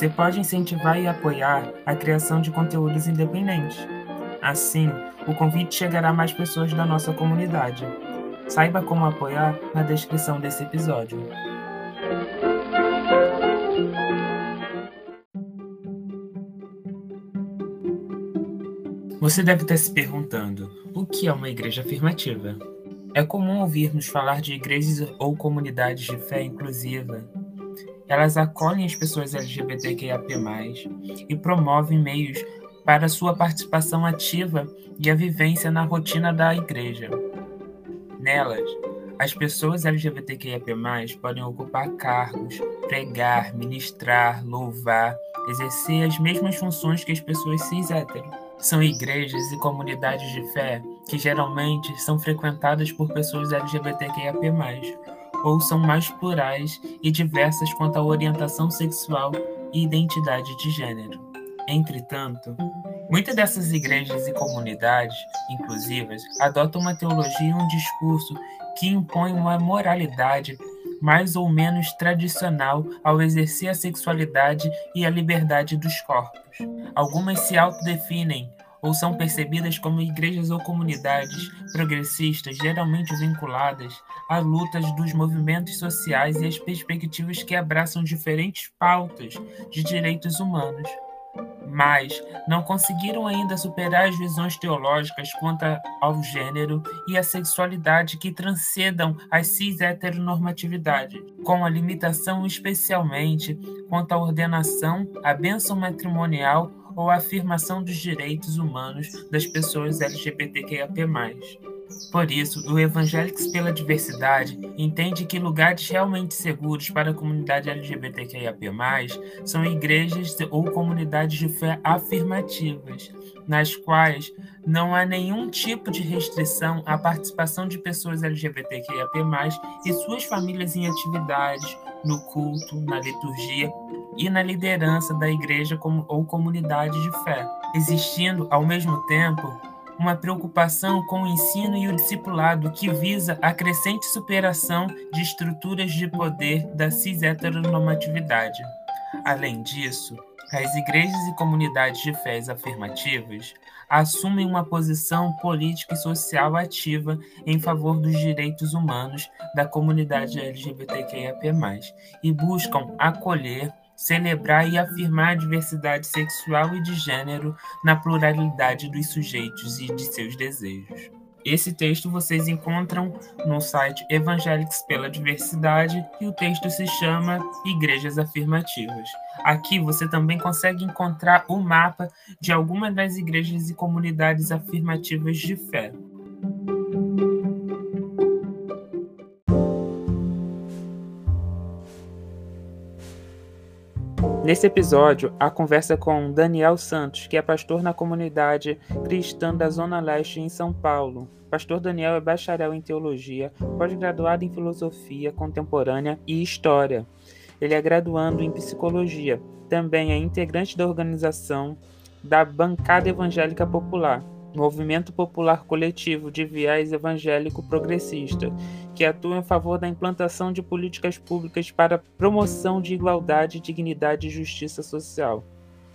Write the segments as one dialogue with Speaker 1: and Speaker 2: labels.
Speaker 1: Você pode incentivar e apoiar a criação de conteúdos independentes. Assim, o convite chegará a mais pessoas da nossa comunidade. Saiba como apoiar na descrição desse episódio. Você deve estar se perguntando: o que é uma igreja afirmativa? É comum ouvirmos falar de igrejas ou comunidades de fé inclusiva, elas acolhem as pessoas LGBTQIAP+, e promovem meios para sua participação ativa e a vivência na rotina da igreja. Nelas, as pessoas LGBTQIAP+, podem ocupar cargos, pregar, ministrar, louvar, exercer as mesmas funções que as pessoas cis hétero. São igrejas e comunidades de fé que geralmente são frequentadas por pessoas LGBTQIAP+, ou são mais plurais e diversas quanto à orientação sexual e identidade de gênero. Entretanto, muitas dessas igrejas e comunidades inclusivas adotam uma teologia e um discurso que impõe uma moralidade mais ou menos tradicional ao exercer a sexualidade e a liberdade dos corpos. Algumas se autodefinem ou são percebidas como igrejas ou comunidades progressistas, geralmente vinculadas a lutas dos movimentos sociais e as perspectivas que abraçam diferentes pautas de direitos humanos. Mas não conseguiram ainda superar as visões teológicas quanto ao gênero e à sexualidade que transcendam as cis-heteronormatividade, com a limitação especialmente quanto à ordenação, à bênção matrimonial ou a afirmação dos direitos humanos das pessoas LGBTQIA+. Por isso, o Evangélicos pela Diversidade entende que lugares realmente seguros para a comunidade LGBTQIAP+, são igrejas ou comunidades de fé afirmativas, nas quais não há nenhum tipo de restrição à participação de pessoas LGBTQIAP+, e suas famílias em atividades, no culto, na liturgia e na liderança da igreja ou comunidade de fé, existindo, ao mesmo tempo, uma preocupação com o ensino e o discipulado que visa a crescente superação de estruturas de poder da cis-heteronormatividade. Além disso, as igrejas e comunidades de fés afirmativas assumem uma posição política e social ativa em favor dos direitos humanos da comunidade LGBTQIA+, e buscam acolher, celebrar e afirmar a diversidade sexual e de gênero na pluralidade dos sujeitos e de seus desejos. Esse texto vocês encontram no site Evangélicos pela Diversidade e o texto se chama Igrejas Afirmativas. Aqui você também consegue encontrar o mapa de algumas das igrejas e comunidades afirmativas de fé. Nesse episódio, a conversa com Daniel Santos, que é pastor na comunidade cristã da Zona Leste em São Paulo. Pastor Daniel é bacharel em teologia, pós-graduado em filosofia contemporânea e história. Ele é graduando em psicologia. Também é integrante da organização da Bancada Evangélica Popular, movimento popular coletivo de viés evangélico progressista, que atua em favor da implantação de políticas públicas para promoção de igualdade, dignidade e justiça social.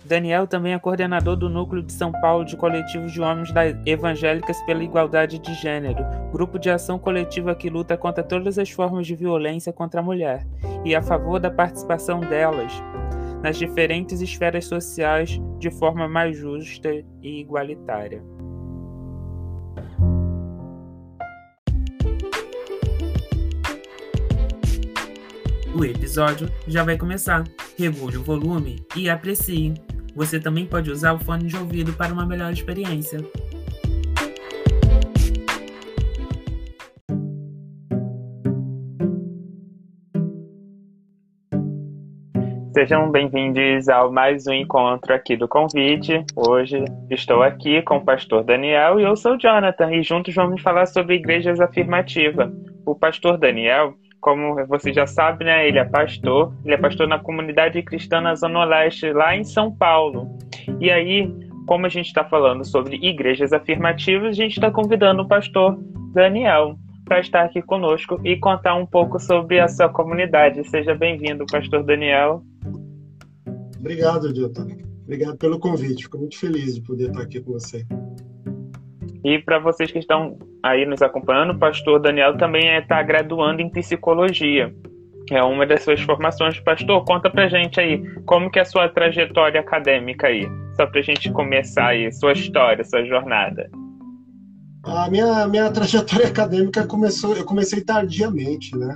Speaker 1: Daniel também é coordenador do Núcleo de São Paulo de Coletivos de Homens Evangélicas pela Igualdade de Gênero, grupo de ação coletiva que luta contra todas as formas de violência contra a mulher e a favor da participação delas nas diferentes esferas sociais de forma mais justa e igualitária. O episódio já vai começar. Regule o volume e aprecie. Você também pode usar o fone de ouvido para uma melhor experiência. Sejam bem-vindos ao mais um encontro aqui do convite. Hoje estou aqui com o pastor Daniel e eu sou Jonathan, e juntos vamos falar sobre igrejas afirmativas. O pastor Daniel, como você já sabe, né, ele é pastor, ele é pastor na comunidade cristã na Zona Leste, lá em São Paulo. E aí, como a gente está falando sobre igrejas afirmativas, a gente está convidando o pastor Daniel para estar aqui conosco e contar um pouco sobre a sua comunidade. Seja bem-vindo, Pastor Daniel.
Speaker 2: Obrigado, Dilton. Obrigado pelo convite. Fico muito feliz de poder estar aqui com você.
Speaker 1: E para vocês que estão aí nos acompanhando, o Pastor Daniel também está graduando em psicologia. É uma das suas formações. Pastor, conta pra gente aí como que é a sua trajetória acadêmica aí. Só pra gente começar aí, sua história, sua jornada.
Speaker 2: A minha, minha trajetória acadêmica começou, eu comecei tardiamente, né?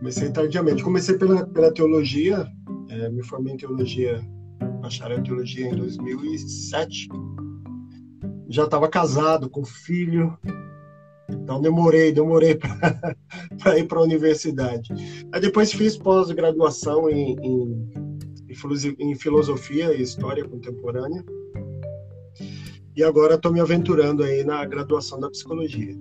Speaker 2: Comecei tardiamente. Comecei pela, pela teologia, é, me formei em teologia, bacharel em teologia em 2007. Já estava casado, com filho, então demorei, demorei para ir para a universidade. Aí depois fiz pós-graduação em, em, em filosofia e história contemporânea e agora estou me aventurando aí na graduação da psicologia.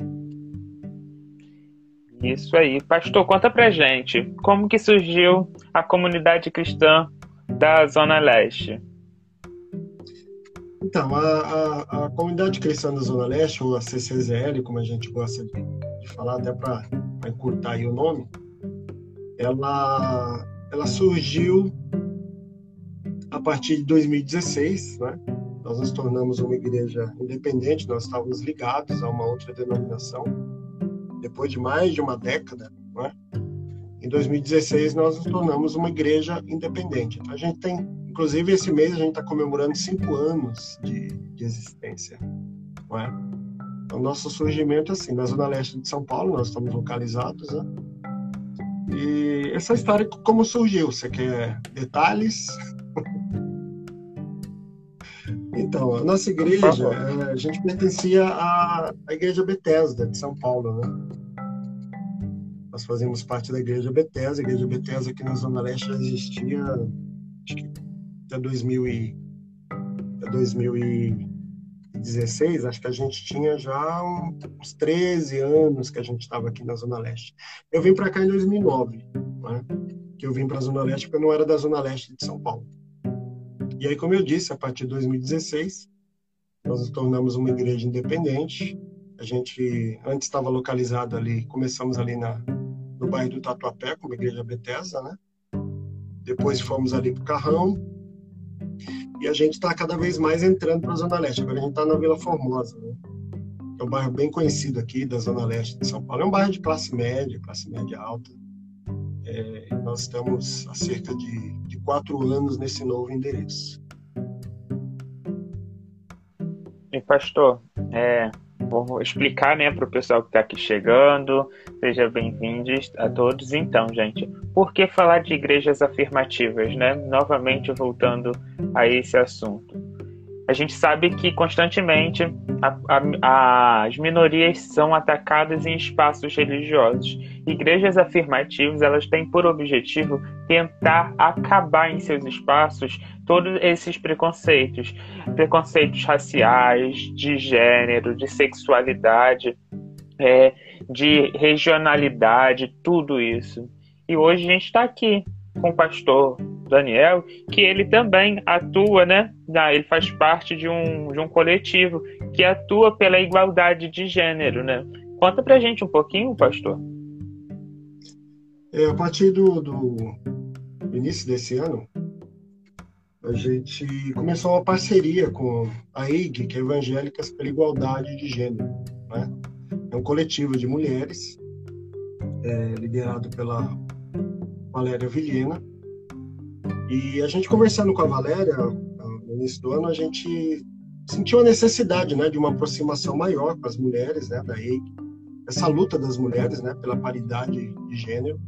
Speaker 1: Isso aí. Pastor, conta pra gente, como que surgiu a comunidade cristã da Zona Leste?
Speaker 2: Então, a, a, a comunidade cristã da Zona Leste, ou a CCZL, como a gente gosta de, de falar, até para encurtar aí o nome, ela, ela surgiu a partir de 2016, né? nós nos tornamos uma igreja independente, nós estávamos ligados a uma outra denominação, depois de mais de uma década, né? Em 2016 nós nos tornamos uma igreja independente. Então a gente tem, inclusive esse mês a gente está comemorando cinco anos de, de existência, não é? Então nosso surgimento é assim, na zona leste de São Paulo, nós estamos localizados, né? E essa história como surgiu? Você quer detalhes? Então, a nossa igreja, é, a gente pertencia à, à Igreja Bethesda de São Paulo, né? Nós fazemos parte da Igreja Bethesda. A Igreja Bethesda aqui na Zona Leste já existia, acho que até 2000 e, até 2016, acho que a gente tinha já uns 13 anos que a gente estava aqui na Zona Leste. Eu vim para cá em 2009, né? que eu vim para a Zona Leste porque eu não era da Zona Leste de São Paulo. E aí, como eu disse, a partir de 2016, nós nos tornamos uma igreja independente. A gente antes estava localizado ali, começamos ali na, bairro do Tatuapé, como igreja Bethesda, né? Depois fomos ali para o Carrão. E a gente está cada vez mais entrando para a Zona Leste. Agora a gente está na Vila Formosa, né? É um bairro bem conhecido aqui da Zona Leste de São Paulo. É um bairro de classe média, classe média alta. É, nós estamos há cerca de, de quatro anos nesse novo endereço.
Speaker 1: E pastor, é, vou explicar né, para o pessoal que está aqui chegando. Seja bem-vindos a todos. Então, gente, por que falar de igrejas afirmativas, né? Novamente voltando a esse assunto. A gente sabe que constantemente a, a, as minorias são atacadas em espaços religiosos. Igrejas afirmativas elas têm por objetivo tentar acabar em seus espaços todos esses preconceitos, preconceitos raciais, de gênero, de sexualidade, é, de regionalidade, tudo isso. E hoje a gente está aqui com o pastor Daniel, que ele também atua, né? Ele faz parte de um, de um coletivo que atua pela igualdade de gênero, né? Conta pra gente um pouquinho, pastor.
Speaker 2: É, a partir do, do início desse ano, a gente começou uma parceria com a EIG, que é Evangélicas pela Igualdade de Gênero. Né? É um coletivo de mulheres, é, liderado pela Valéria Vilhena, e a gente conversando com a Valéria no início do ano, a gente sentiu a necessidade, né, de uma aproximação maior com as mulheres, né, da EIG, essa luta das mulheres, né, pela paridade de gênero.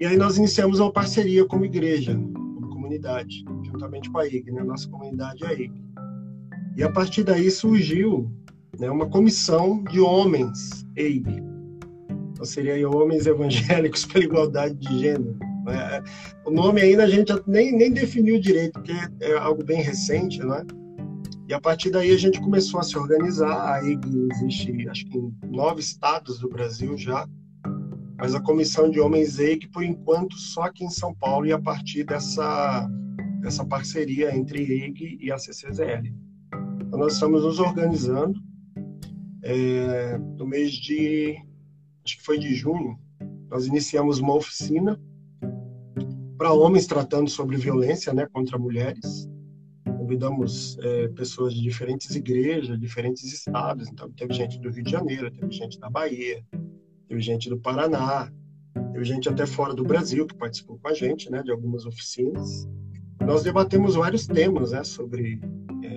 Speaker 2: E aí nós iniciamos uma parceria como igreja, como comunidade, juntamente com a EIG, né, nossa comunidade é a EIG. E a partir daí surgiu né, uma comissão de homens EIG. Então seria aí homens evangélicos pela igualdade de gênero É, o nome ainda a gente nem, nem definiu direito, porque é algo bem recente, né? E a partir daí a gente começou a se organizar. A IG existe, acho que em nove estados do Brasil já. Mas a comissão de homens EIG, por enquanto, só aqui em São Paulo e a partir dessa, dessa parceria entre EIG e a CCZL. Então, nós estamos nos organizando. É, no mês de, acho que foi de junho, nós iniciamos uma oficina para homens tratando sobre violência né, contra mulheres. Convidamos é, pessoas de diferentes igrejas, diferentes estados. Então, teve gente do Rio de Janeiro, teve gente da Bahia, teve gente do Paraná, teve gente até fora do Brasil que participou com a gente, né, de algumas oficinas. Nós debatemos vários temas, né, sobre é,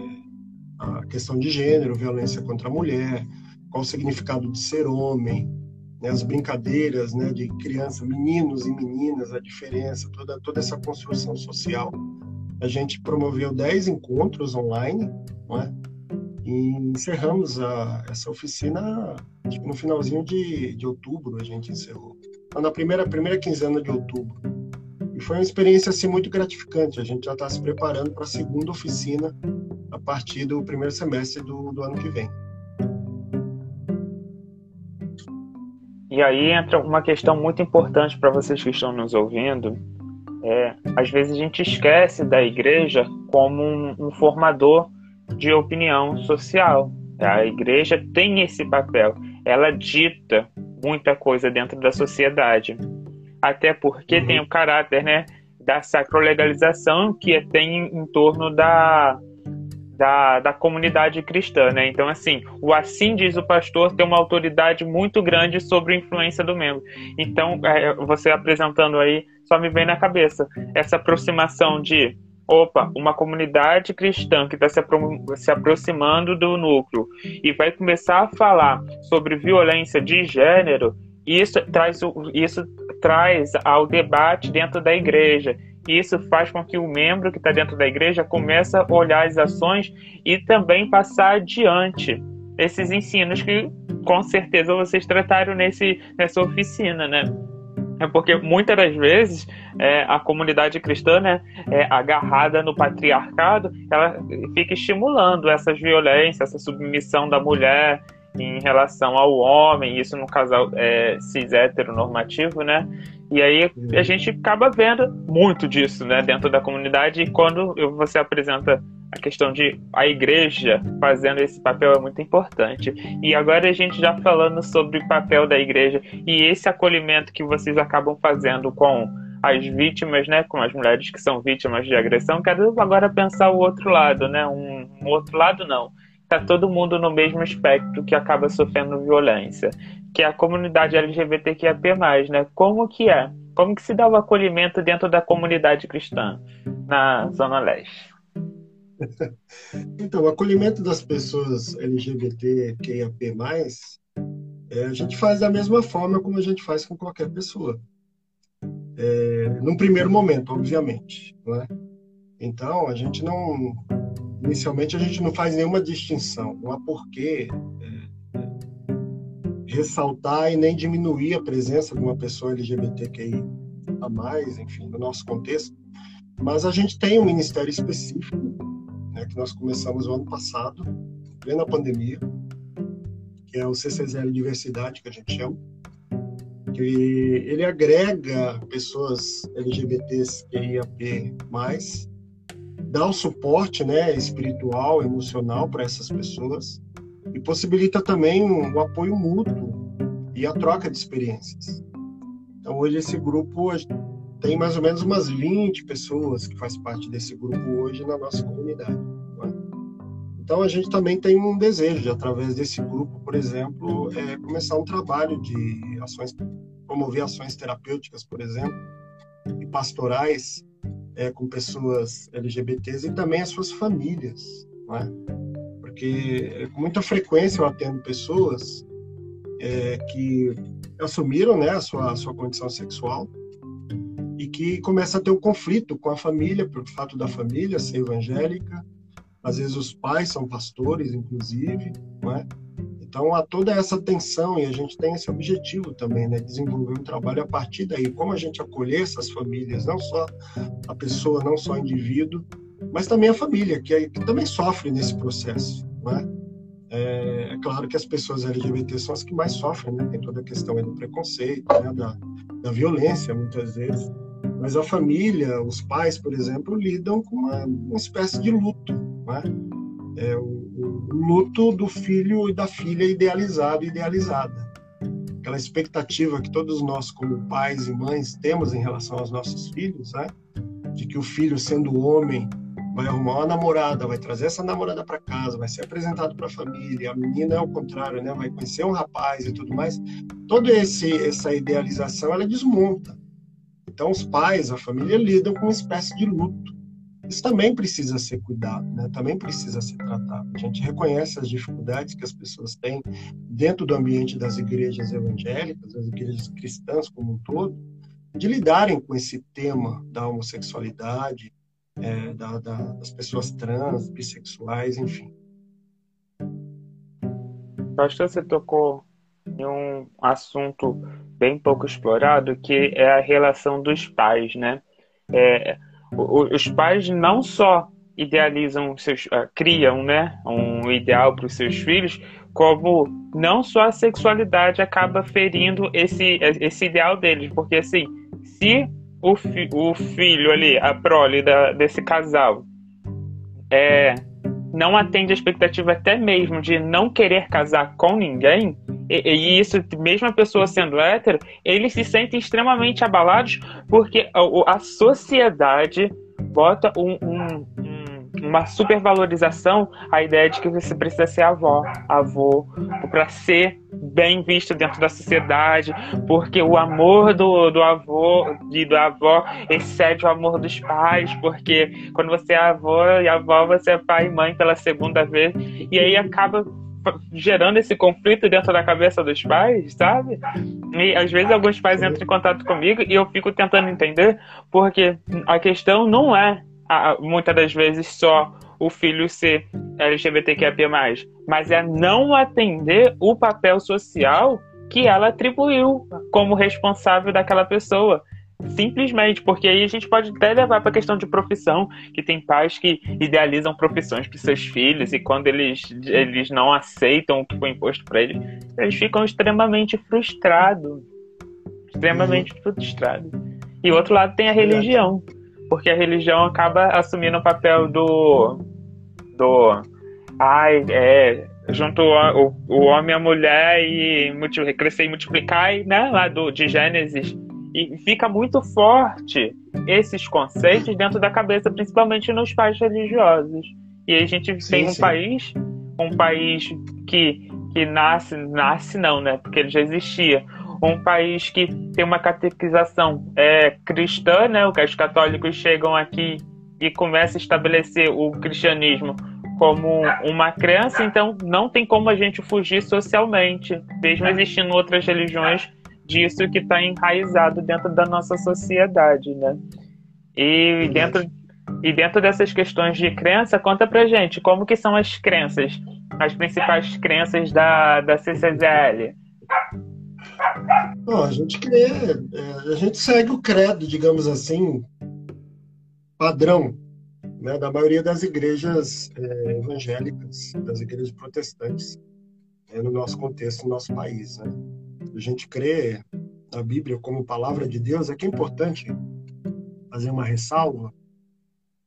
Speaker 2: a questão de gênero, violência contra a mulher, qual o significado de ser homem, né, as brincadeiras né, de criança, meninos e meninas, a diferença, toda, toda essa construção social. A gente promoveu 10 encontros online, né, e encerramos a, essa oficina no finalzinho de, de outubro, a gente encerrou. Então, na primeira, primeira quinzena de outubro. E foi uma experiência assim, muito gratificante. A gente já está se preparando para a segunda oficina a partir do primeiro semestre do, do ano que vem.
Speaker 1: E aí entra uma questão muito importante para vocês que estão nos ouvindo. É, às vezes a gente esquece da igreja como um, um formador de opinião social. A igreja tem esse papel, ela dita muita coisa dentro da sociedade. Até porque tem o caráter né, da sacrolegalização que tem em torno da, da, da comunidade cristã, né? Então, assim, o assim diz o pastor tem uma autoridade muito grande sobre a influência do membro. Então, é, você apresentando aí, só me vem na cabeça essa aproximação de, opa, uma comunidade cristã que está se, apro se aproximando do núcleo e vai começar a falar sobre violência de gênero, isso traz, isso traz ao debate dentro da igreja isso faz com que o membro que está dentro da igreja comece a olhar as ações e também passar adiante esses ensinos que com certeza vocês trataram nesse, nessa oficina, né? É porque muitas das vezes é, a comunidade cristã, né, é, agarrada no patriarcado, ela fica estimulando essas violências, essa submissão da mulher em relação ao homem, isso no casal é, cis heteronormativo, né? E aí a gente acaba vendo muito disso, né, dentro da comunidade. E quando você apresenta a questão de a igreja fazendo esse papel é muito importante. E agora a gente já falando sobre o papel da igreja e esse acolhimento que vocês acabam fazendo com as vítimas, né, com as mulheres que são vítimas de agressão, quero agora pensar o outro lado, né, um, um outro lado não. Tá todo mundo no mesmo espectro que acaba sofrendo violência que é a comunidade LGBTQIA+, né? Como que é? Como que se dá o acolhimento dentro da comunidade cristã na Zona Leste?
Speaker 2: Então, o acolhimento das pessoas LGBTQIA+, é, a gente faz da mesma forma como a gente faz com qualquer pessoa. É, num primeiro momento, obviamente. Né? Então, a gente não... Inicialmente, a gente não faz nenhuma distinção. Não há porquê ressaltar e nem diminuir a presença de uma pessoa LGBTQI a mais, enfim, no nosso contexto. Mas a gente tem um ministério específico, né, que nós começamos o ano passado, em plena pandemia, que é o CCZL Diversidade, que a gente chama, que ele agrega pessoas LGBTs QIAP+, dá o suporte né, espiritual, emocional para essas pessoas, e possibilita também um apoio mútuo e a troca de experiências. Então, hoje, esse grupo tem mais ou menos umas 20 pessoas que faz parte desse grupo hoje na nossa comunidade. É? Então, a gente também tem um desejo de, através desse grupo, por exemplo, é, começar um trabalho de ações, promover ações terapêuticas, por exemplo, e pastorais é, com pessoas LGBTs e também as suas famílias. Não é? Porque com muita frequência eu atendo pessoas é, que assumiram né, a sua, a sua condição sexual e que começa a ter um conflito com a família, pelo fato da família ser evangélica, às vezes os pais são pastores, inclusive, não é? Então Então há toda essa tensão e a gente tem esse objetivo também, né? Desenvolver um trabalho a partir daí, como a gente acolher essas famílias, não só a pessoa, não só o indivíduo, mas também a família, que, que também sofre nesse processo, né? É, é, claro que as pessoas LGBT são as que mais sofrem, né? Tem toda a questão do preconceito, né? da, da violência, muitas vezes. Mas a família, os pais, por exemplo, lidam com uma, uma espécie de luto, né? É o, o, luto do filho e da filha idealizado e idealizada. Aquela expectativa que todos nós, como pais e mães, temos em relação aos nossos filhos, né? De que o filho, sendo homem, vai arrumar uma namorada, vai trazer essa namorada para casa, vai ser apresentado para a família. A menina é o contrário, né? Vai conhecer um rapaz e tudo mais. Toda esse essa idealização ela desmonta. Então os pais, a família lidam com uma espécie de luto. Isso também precisa ser cuidado, né? Também precisa ser tratado. A gente reconhece as dificuldades que as pessoas têm dentro do ambiente das igrejas evangélicas, das igrejas cristãs como um todo, de lidarem com esse tema da homossexualidade, é, da, da, das pessoas trans, bissexuais, enfim.
Speaker 1: Que você tocou em um assunto bem pouco explorado, que é a relação dos pais, né? É, os pais não só idealizam seus, uh, criam, né, um ideal para os seus filhos, como não só a sexualidade acaba ferindo esse esse ideal deles, porque assim, se o, fi, o filho ali, a prole da, desse casal, é, não atende a expectativa até mesmo de não querer casar com ninguém, e, e, isso, mesmo a pessoa sendo hétero, eles se sentem extremamente abalados porque a, a sociedade bota um, um, uma supervalorização a ideia de que você precisa ser avó, avô, para ser bem visto dentro da sociedade, porque o amor do, do avô e da avó excede o amor dos pais, porque quando você é avô e avó, você é pai e mãe pela segunda vez, e aí acaba gerando esse conflito dentro da cabeça dos pais, sabe? E às vezes alguns pais entram em contato comigo e eu fico tentando entender, porque a questão não é muitas das vezes só o filho ser LGBTQIA+, mas é não atender o papel social que ela atribuiu como responsável daquela pessoa. Simplesmente, porque aí a gente pode até levar para a questão de profissão, que tem pais que idealizam profissões para seus filhos e quando eles, eles não aceitam o que foi imposto para eles, eles ficam extremamente frustrados. Extremamente uhum. frustrados. E o outro lado tem a religião porque a religião acaba assumindo o papel do. Do. Ai, é. Junto o, o homem e a mulher e crescer e multiplicar, né? Lá do, de Gênesis. E fica muito forte esses conceitos dentro da cabeça, principalmente nos pais religiosos. E a gente sim, tem um sim. país, um país que, que nasce, nasce não, né? Porque ele já existia, um país que tem uma catequização é, cristã, né? Os católicos chegam aqui e começam a estabelecer o cristianismo como uma crença, então não tem como a gente fugir socialmente, mesmo existindo outras religiões disso que está enraizado dentro da nossa sociedade, né? E dentro e dentro dessas questões de crença, conta pra gente como que são as crenças, as principais crenças da, da CCZL.
Speaker 2: Bom, a gente crê, é, a gente segue o credo, digamos assim, padrão né, da maioria das igrejas é, evangélicas, das igrejas protestantes, é, no nosso contexto, no nosso país. Né? A gente crê na Bíblia como palavra de Deus, é que é importante fazer uma ressalva,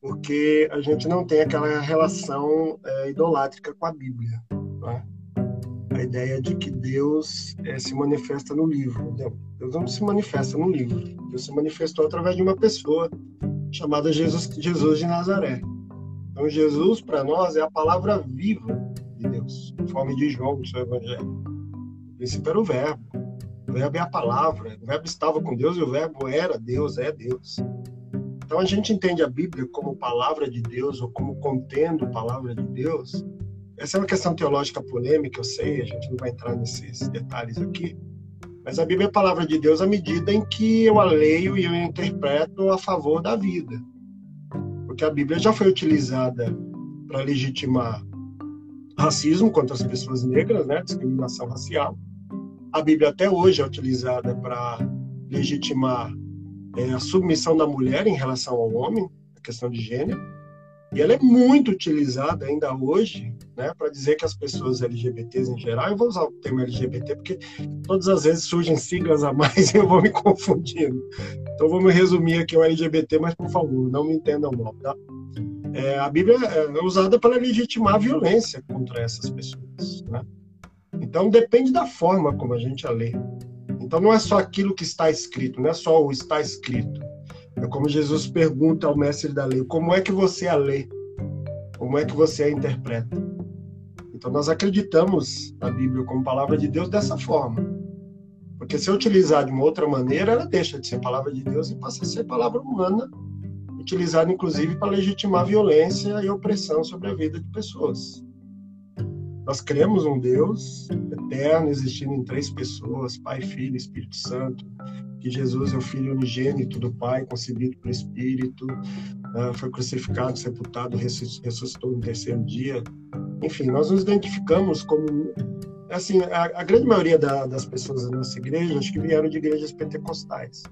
Speaker 2: porque a gente não tem aquela relação é, idolátrica com a Bíblia. Né? a ideia de que Deus se manifesta no livro. Deus não se manifesta no livro. Deus se manifestou através de uma pessoa chamada Jesus, Jesus de Nazaré. Então, Jesus, para nós, é a palavra viva de Deus, conforme de João no seu evangelho. O princípio era o Verbo. O Verbo é a palavra. O Verbo estava com Deus e o Verbo era Deus, é Deus. Então, a gente entende a Bíblia como palavra de Deus ou como contendo palavra de Deus essa é uma questão teológica polêmica, eu sei, a gente não vai entrar nesses detalhes aqui, mas a Bíblia é a palavra de Deus à medida em que eu a leio e eu interpreto a favor da vida. Porque a Bíblia já foi utilizada para legitimar racismo contra as pessoas negras, né, discriminação racial. A Bíblia até hoje é utilizada para legitimar é, a submissão da mulher em relação ao homem, a questão de gênero. E ela é muito utilizada ainda hoje né, para dizer que as pessoas LGBTs em geral, eu vou usar o termo LGBT porque todas as vezes surgem siglas a mais e eu vou me confundindo. Então vamos resumir aqui o LGBT, mas por favor, não me entendam mal, tá? É, a Bíblia é usada para legitimar a violência contra essas pessoas, né? Então depende da forma como a gente a lê. Então não é só aquilo que está escrito, não é só o está escrito. É como Jesus pergunta ao mestre da lei: como é que você a lê? Como é que você a interpreta? Então nós acreditamos na Bíblia como palavra de Deus dessa forma. Porque se eu utilizar de uma outra maneira, ela deixa de ser palavra de Deus e passa a ser palavra humana, utilizada inclusive para legitimar violência e opressão sobre a vida de pessoas. Nós cremos um Deus eterno, existindo em três pessoas: Pai, Filho e Espírito Santo. Que Jesus é o Filho unigênito do Pai, concebido pelo Espírito, ah, foi crucificado, sepultado, ressuscitou no terceiro dia. Enfim, nós nos identificamos como assim, a, a grande maioria da, das pessoas da nossa igreja, acho que vieram de igrejas pentecostais.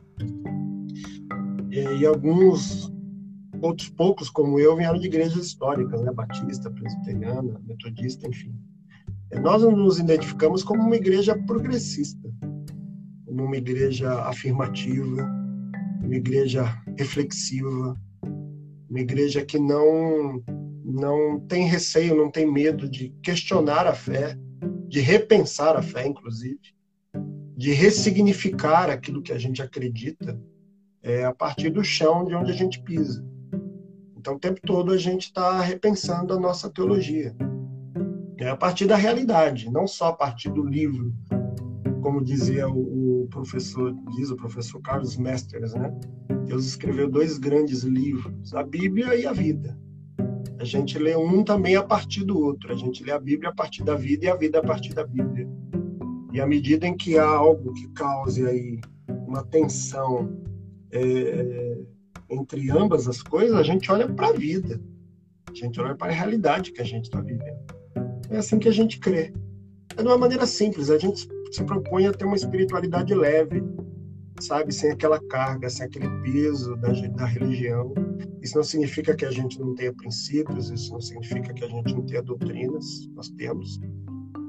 Speaker 2: E, e, alguns, outros poucos, como eu, vieram de igrejas históricas, né? Batista, Presbiteriana, Metodista, enfim. Nós nos identificamos como uma igreja progressista, como uma igreja afirmativa, uma igreja reflexiva, uma igreja que não não tem receio, não tem medo de questionar a fé, de repensar a fé, inclusive, de ressignificar aquilo que a gente acredita é, a partir do chão de onde a gente pisa. Então, o tempo todo a gente está repensando a nossa teologia é a partir da realidade, não só a partir do livro, como dizia o, o professor, diz o professor Carlos Mesters, né? Deus escreveu dois grandes livros, a Bíblia e a vida. A gente lê um também a partir do outro. A gente lê a Bíblia a partir da vida e a vida a partir da Bíblia. E à medida em que há algo que cause aí uma tensão é, entre ambas as coisas, a gente olha para a vida. A gente olha para a realidade que a gente está vivendo. É assim que a gente crê. É de uma maneira simples. A gente se propõe a ter uma espiritualidade leve, sabe? Sem aquela carga, sem aquele peso da, da religião. Isso não significa que a gente não tenha princípios, isso não significa que a gente não tenha doutrinas, nós temos,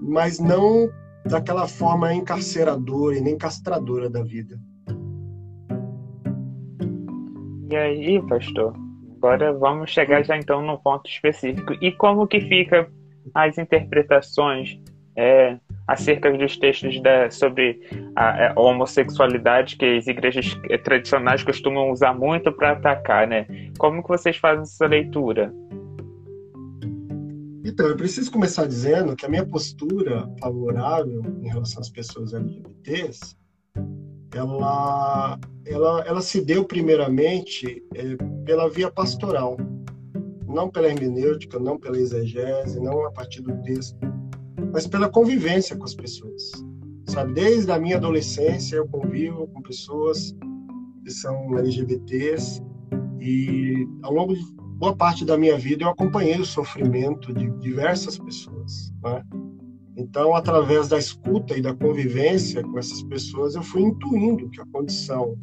Speaker 2: mas não daquela forma encarceradora e nem castradora da vida.
Speaker 1: E aí, pastor? Agora vamos chegar já então no ponto específico. E como que fica as interpretações é, acerca dos textos da, sobre a, a, homossexualidade que as igrejas tradicionais costumam usar muito para atacar, né? Como que vocês fazem essa leitura?
Speaker 2: Então, eu preciso começar dizendo que a minha postura favorável em relação às pessoas LGBTs, ela, ela, ela se deu primeiramente é, pela via pastoral não pela hermenêutica, não pela exegese, não a partir do texto, mas pela convivência com as pessoas. Sabe, desde a minha adolescência eu convivo com pessoas que são LGBTs e ao longo de boa parte da minha vida eu acompanhei o sofrimento de diversas pessoas. Né? Então, através da escuta e da convivência com essas pessoas, eu fui intuindo que a condição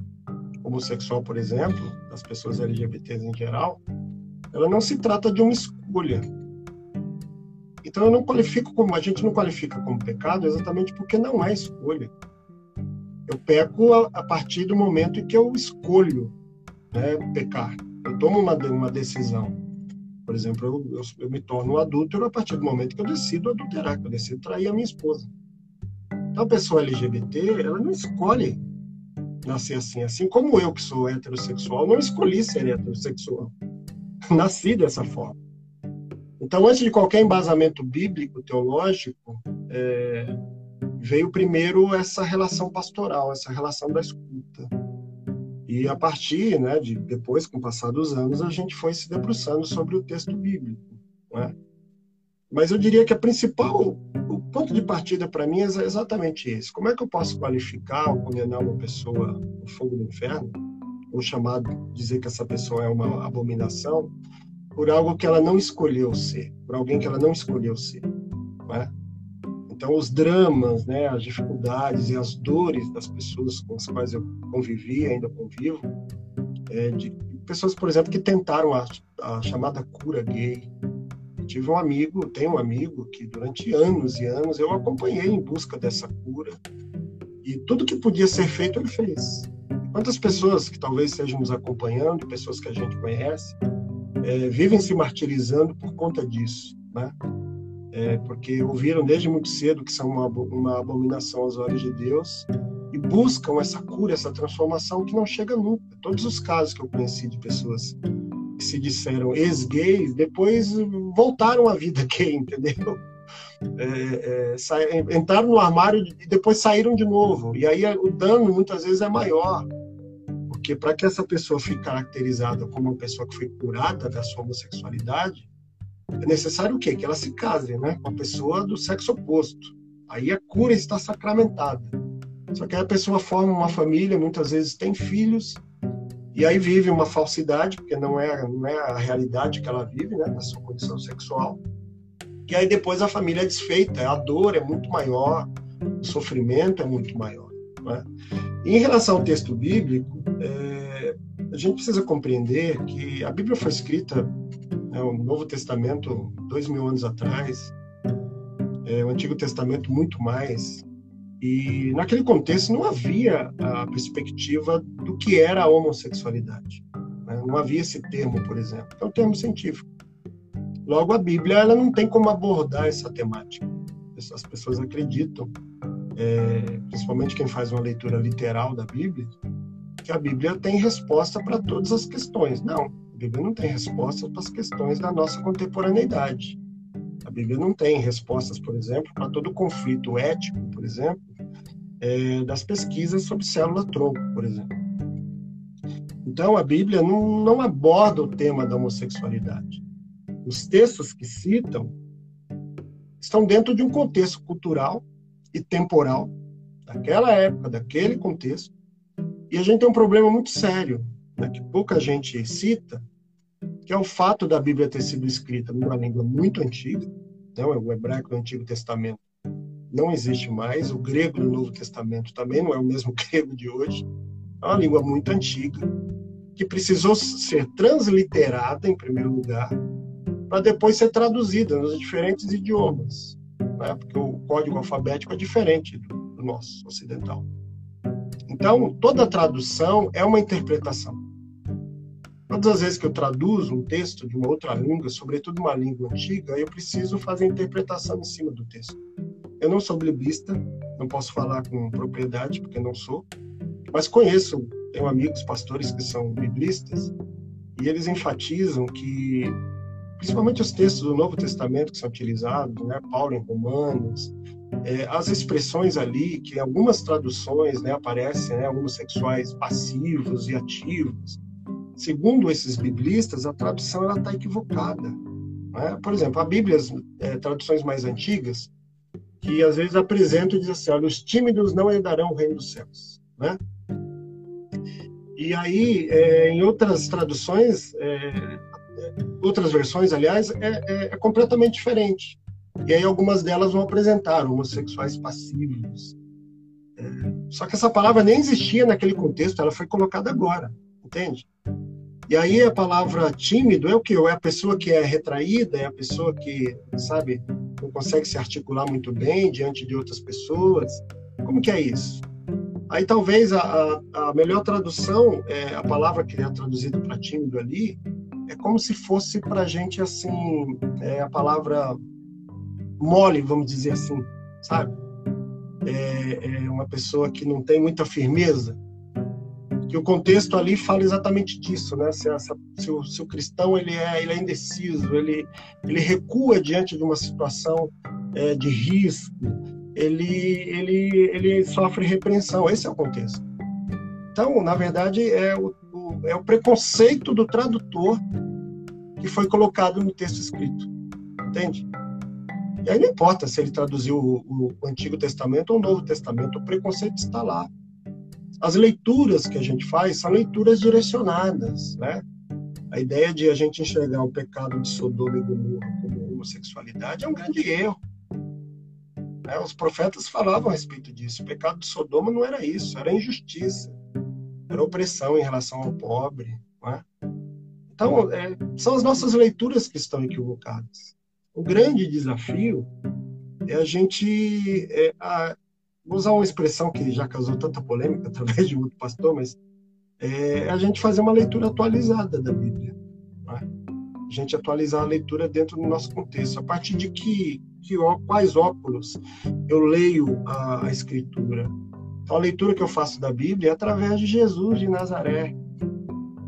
Speaker 2: homossexual, por exemplo, das pessoas LGBTs em geral, ela não se trata de uma escolha. Então eu não qualifico como a gente não qualifica como pecado exatamente porque não é escolha. Eu peco a, a partir do momento em que eu escolho né, pecar. Eu tomo uma, uma decisão. Por exemplo, eu, eu, eu me torno adúltero a partir do momento que eu decido adulterar, que eu decido trair a minha esposa. Então a pessoa LGBT, ela não escolhe nascer assim. Assim como eu, que sou heterossexual, não escolhi ser heterossexual. nasci dessa forma. Então, antes de qualquer embasamento bíblico, teológico, é, veio primeiro essa relação pastoral, essa relação da escuta. E a partir, né, de depois, com o passar dos anos, a gente foi se debruçando sobre o texto bíblico. Né? Mas eu diria que a principal, o ponto de partida para mim é exatamente esse. Como é que eu posso qualificar ou condenar uma pessoa no fogo do inferno? ou chamado dizer que essa pessoa é uma abominação por algo que ela não escolheu ser, por alguém que ela não escolheu ser. Né? Então, os dramas, né, as dificuldades e as dores das pessoas com as quais eu convivi, ainda convivo, é, de pessoas, por exemplo, que tentaram a, a chamada cura gay. Eu tive um amigo, tenho um amigo que durante anos e anos eu acompanhei em busca dessa cura e tudo que podia ser feito ele fez. Quantas pessoas que talvez estejam nos acompanhando, pessoas que a gente conhece, é, vivem se martirizando por conta disso, né? é, porque ouviram desde muito cedo que são uma, uma abominação aos olhos de Deus e buscam essa cura, essa transformação que não chega nunca. Todos os casos que eu conheci de pessoas que se disseram ex-gays, depois voltaram à vida gay, entendeu? É, é, entraram no armário e depois saíram de novo. E aí o dano muitas vezes é maior. Porque para que essa pessoa fique caracterizada como uma pessoa que foi curada da sua homossexualidade, é necessário o quê? Que ela se case, né? Com a pessoa do sexo oposto. Aí a cura está sacramentada. Só que aí a pessoa forma uma família, muitas vezes tem filhos, e aí vive uma falsidade, porque não é, não é a realidade que ela vive, né? Da sua condição sexual. E aí depois a família é desfeita, a dor é muito maior, o sofrimento é muito maior. Né? Em relação ao texto bíblico, é, a gente precisa compreender que a Bíblia foi escrita né, o Novo Testamento, dois mil anos atrás, é, o Antigo Testamento muito mais. E naquele contexto não havia a perspectiva do que era a homossexualidade. Né? Não havia esse termo, por exemplo. É um termo científico. Logo, a Bíblia ela não tem como abordar essa temática. As pessoas acreditam, é, principalmente quem faz uma leitura literal da Bíblia, que a Bíblia tem resposta para todas as questões. Não, a Bíblia não tem respostas para as questões da nossa contemporaneidade. A Bíblia não tem respostas, por exemplo, para todo o conflito ético, por exemplo, é, das pesquisas sobre célula-tronco, por exemplo. Então, a Bíblia não, não aborda o tema da homossexualidade. Os textos que citam estão dentro de um contexto cultural e temporal daquela época, daquele contexto. E a gente tem um problema muito sério né, que pouca gente cita, que é o fato da Bíblia ter sido escrita numa língua muito antiga, né, o hebraico do Antigo Testamento não existe mais, o grego do Novo Testamento também não é o mesmo grego de hoje, é uma língua muito antiga, que precisou ser transliterada, em primeiro lugar, para depois ser traduzida nos diferentes idiomas, né, porque o código alfabético é diferente do, nosso ocidental. Então, toda tradução é uma interpretação. Todas as vezes que eu traduzo um texto de uma outra língua, sobretudo uma língua antiga, eu preciso fazer interpretação em cima do texto. Eu não sou biblista, não posso falar com propriedade, porque não sou, mas conheço, tenho amigos pastores que são biblistas, e eles enfatizam que, principalmente os textos do Novo Testamento que são utilizados, né, Paulo em Romanos, é, as expressões ali, que em algumas traduções né, aparecem né, homossexuais passivos e ativos, segundo esses biblistas, a tradução está equivocada. Né? Por exemplo, há Bíblias, é, traduções mais antigas, que às vezes apresentam e dizem assim, olha, os tímidos não herdarão o reino dos céus. Né? E aí, é, em outras traduções, é, outras versões, aliás, é, é, é, completamente diferente. E aí algumas delas vão apresentar homossexuais passivos. É, só que essa palavra nem existia naquele contexto, ela foi colocada agora, entende? E aí a palavra tímido é o que? É a pessoa que é retraída, é a pessoa que, sabe, não consegue se articular muito bem diante de outras pessoas. Como que é isso? Aí talvez a, a, a melhor tradução, é, a palavra que é traduzida para tímido ali, é como se fosse para a gente assim, é a palavra mole, vamos dizer assim, sabe? É, é uma pessoa que não tem muita firmeza, que o contexto ali fala exatamente disso, né? Se, essa, se, o, se o, cristão ele é, ele é indeciso, ele, ele recua diante de uma situação é, de risco, ele, ele, ele sofre repreensão. Esse é o contexto. Então, na verdade, é o, é o preconceito do tradutor que foi colocado no texto escrito. Entende? E aí não importa se ele traduziu o, o Antigo Testamento ou o Novo Testamento, o preconceito está lá. As leituras que a gente faz são leituras direcionadas, né? A ideia de a gente enxergar o pecado de Sodoma e Gomorra como homossexualidade é um grande erro. Né? Os profetas falavam a respeito disso. O pecado de Sodoma não era isso, era injustiça, era opressão em relação ao pobre. É? Então, é, são as nossas leituras que estão equivocadas. O grande desafio é a gente é, a, vou usar uma expressão que já causou tanta polêmica através de outro pastor, mas é a gente fazer uma leitura atualizada da Bíblia. É? A gente atualizar a leitura dentro do nosso contexto. A partir de que, que quais óculos eu leio a, a Escritura? Então, a leitura que eu faço da Bíblia é através de Jesus de Nazaré.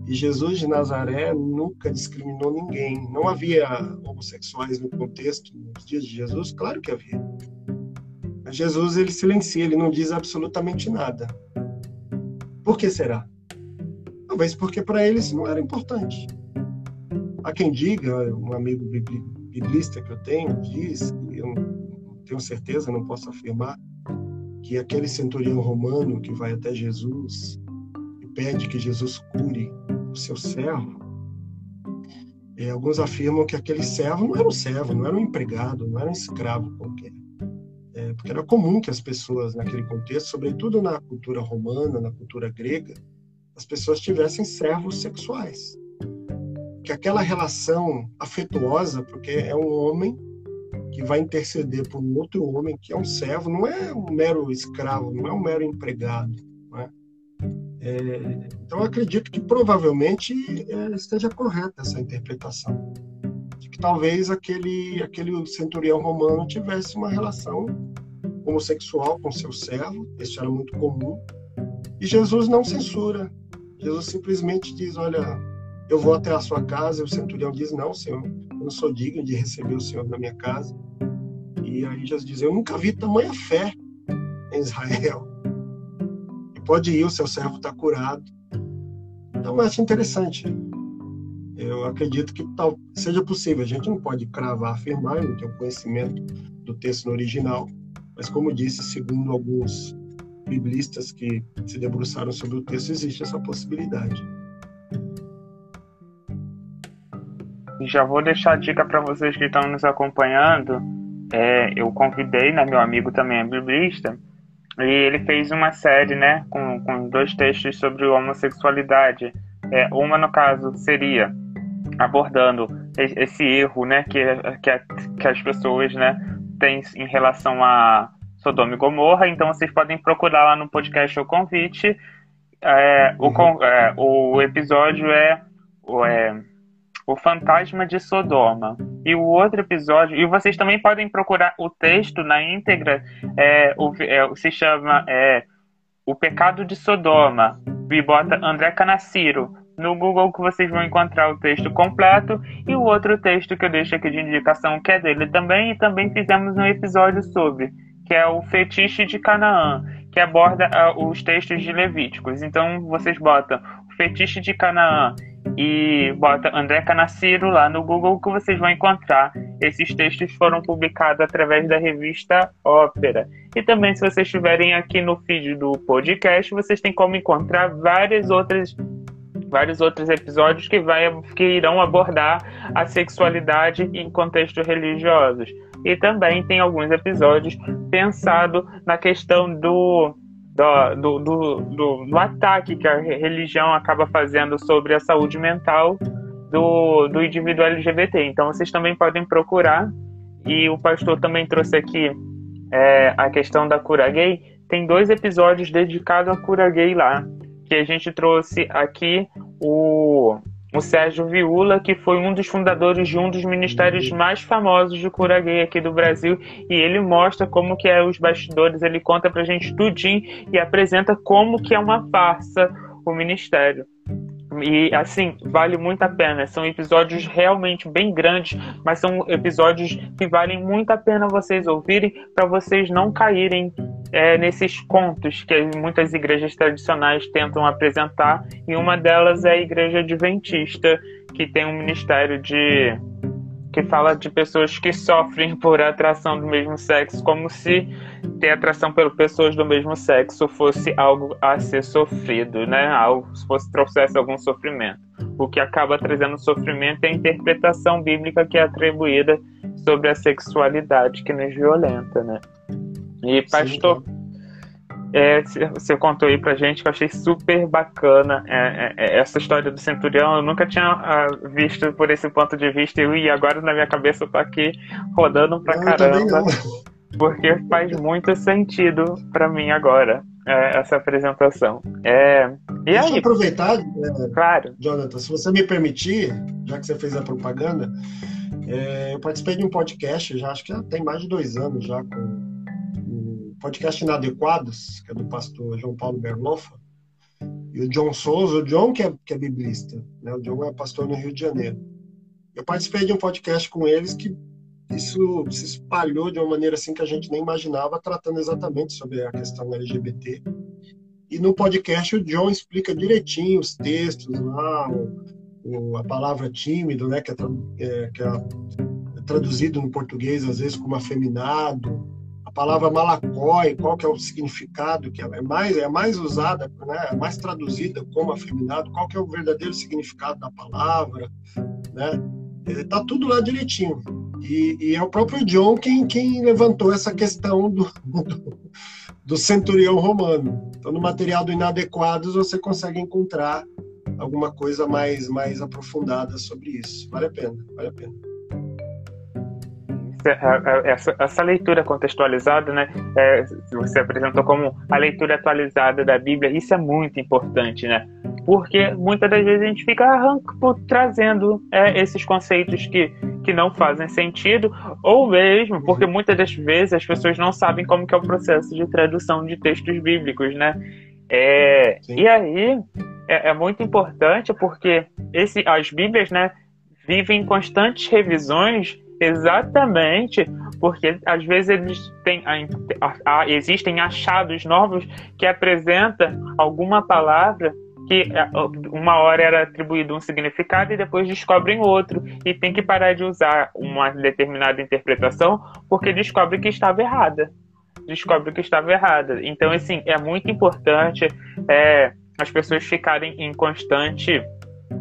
Speaker 2: E Jesus de Nazaré nunca discriminou ninguém. Não havia homossexuais no contexto nos dias de Jesus? Claro que havia. Mas Jesus ele silencia, ele não diz absolutamente nada. Por que será? Talvez porque para ele isso não era importante. Há quem diga, um amigo biblista que eu tenho diz, eu não tenho certeza, não posso afirmar, que aquele centurião romano que vai até Jesus e pede que Jesus cure o seu servo, é, alguns afirmam que aquele servo não era um servo, não era um empregado, não era um escravo qualquer. É, porque era comum que as pessoas, naquele contexto, sobretudo na cultura romana, na cultura grega, as pessoas tivessem servos sexuais. Que aquela relação afetuosa, porque é um homem que vai interceder por um outro homem que é um servo, não é um mero escravo, não é um mero empregado. É? É, então, acredito que provavelmente é, esteja correta essa interpretação. De que talvez aquele, aquele centurião romano tivesse uma relação homossexual com seu servo, isso era muito comum, e Jesus não censura. Jesus simplesmente diz: Olha, eu vou até a sua casa. E o centurião diz: Não, Senhor, eu não sou digno de receber o Senhor na minha casa. E aí Jesus diz: Eu nunca vi tamanha fé em Israel. E pode ir, o seu servo está curado. Então, acho interessante. Eu acredito que tal seja possível. A gente não pode cravar, afirmar, não tenho conhecimento do texto no original. Mas, como disse, segundo alguns biblistas que se debruçaram sobre o texto, existe essa possibilidade.
Speaker 1: Já vou deixar a dica para vocês que estão nos acompanhando. É, eu convidei, né, meu amigo também é biblista, e ele fez uma série, né, com, com dois textos sobre homossexualidade. É, uma, no caso, seria abordando esse erro, né, que, que, que as pessoas, né, têm em relação a Sodoma e Gomorra. Então, vocês podem procurar lá no podcast o convite. É, uhum. o, é, o episódio é, é o Fantasma de Sodoma. E o outro episódio, e vocês também podem procurar o texto na íntegra, é, o, é, se chama é, O Pecado de Sodoma, e bota André Canaciro no Google que vocês vão encontrar o texto completo e o outro texto que eu deixo aqui de indicação que é dele também, e também fizemos um episódio sobre, que é o Fetiche de Canaã, que aborda uh, os textos de Levíticos. Então vocês botam Fetiche de Canaã e bota André Canaciro lá no Google que vocês vão encontrar. Esses textos foram publicados através da revista Ópera. E também, se vocês estiverem aqui no feed do podcast, vocês têm como encontrar várias outras vários outros episódios que, vai, que irão abordar a sexualidade em contextos religiosos. E também tem alguns episódios pensados na questão do do, do, do, do, ataque que a religião acaba fazendo sobre a saúde mental do, do indivíduo LGBT. Então vocês também podem procurar. E o pastor também trouxe aqui é, a questão da cura gay. Tem dois episódios dedicados à cura gay lá. Que a gente trouxe aqui o o Sérgio Viula, que foi um dos fundadores de um dos ministérios mais famosos de cura gay aqui do Brasil, e ele mostra como que é os bastidores, ele conta pra gente tudinho e apresenta como que é uma farsa o ministério. E assim, vale muito a pena. São episódios realmente bem grandes, mas são episódios que valem muito a pena vocês ouvirem para vocês não caírem é, nesses contos que muitas igrejas tradicionais tentam apresentar. E uma delas é a Igreja Adventista, que tem um ministério de que fala de pessoas que sofrem por atração do mesmo sexo, como se ter atração por pessoas do mesmo sexo fosse algo a ser sofrido, né? Algo se fosse trouxesse algum sofrimento. O que acaba trazendo sofrimento é a interpretação bíblica que é atribuída sobre a sexualidade que nos violenta, né? E, pastor, Sim, é, você contou aí pra gente que eu achei super bacana é, é, é, essa história do centurião. Eu nunca tinha uh, visto por esse ponto de vista e agora na minha cabeça eu tô aqui rodando pra não, caramba. Porque faz muito sentido para mim agora é, essa apresentação. É, e
Speaker 2: Deixa
Speaker 1: aí?
Speaker 2: eu aproveitar, é,
Speaker 1: claro.
Speaker 2: Jonathan, se você me permitir, já que você fez a propaganda, eu participei de um podcast, já acho que já tem mais de dois anos já com podcast Inadequados, que é do pastor João Paulo Berlofa, e o John Souza, o John que é, que é biblista, né? o John é pastor no Rio de Janeiro. Eu participei de um podcast com eles que isso se espalhou de uma maneira assim que a gente nem imaginava, tratando exatamente sobre a questão LGBT. E no podcast o John explica direitinho os textos lá, o, o, a palavra tímido, né, que é, é, que é traduzido no português às vezes como afeminado, palavra malacói, qual que é o significado que é mais é mais usada, né, é mais traduzida como afeminado, qual que é o verdadeiro significado da palavra, né? Tá tudo lá direitinho. E, e é o próprio John quem, quem levantou essa questão do, do, do centurião romano. Então, no material do Inadequados, você consegue encontrar alguma coisa mais, mais aprofundada sobre isso. Vale a pena, vale a pena
Speaker 1: essa, essa, leitura contextualizada, né, é, você apresentou como a leitura atualizada da Bíblia, isso é muito importante, né? Porque muitas das vezes a gente fica arranco, trazendo é, esses conceitos que, que não fazem sentido, ou mesmo porque muitas das vezes as pessoas não sabem como que é o processo de tradução de textos bíblicos, né? É, e aí é, é, muito importante porque esse, as Bíblias, né, vivem constantes revisões Exatamente, porque às vezes eles têm, existem achados novos que apresentam alguma palavra que é, uma hora era atribuído um significado e depois descobrem outro e tem que parar de usar uma determinada interpretação porque descobre que estava errada. Descobre que estava errada. Então assim é muito importante é, as pessoas ficarem em constante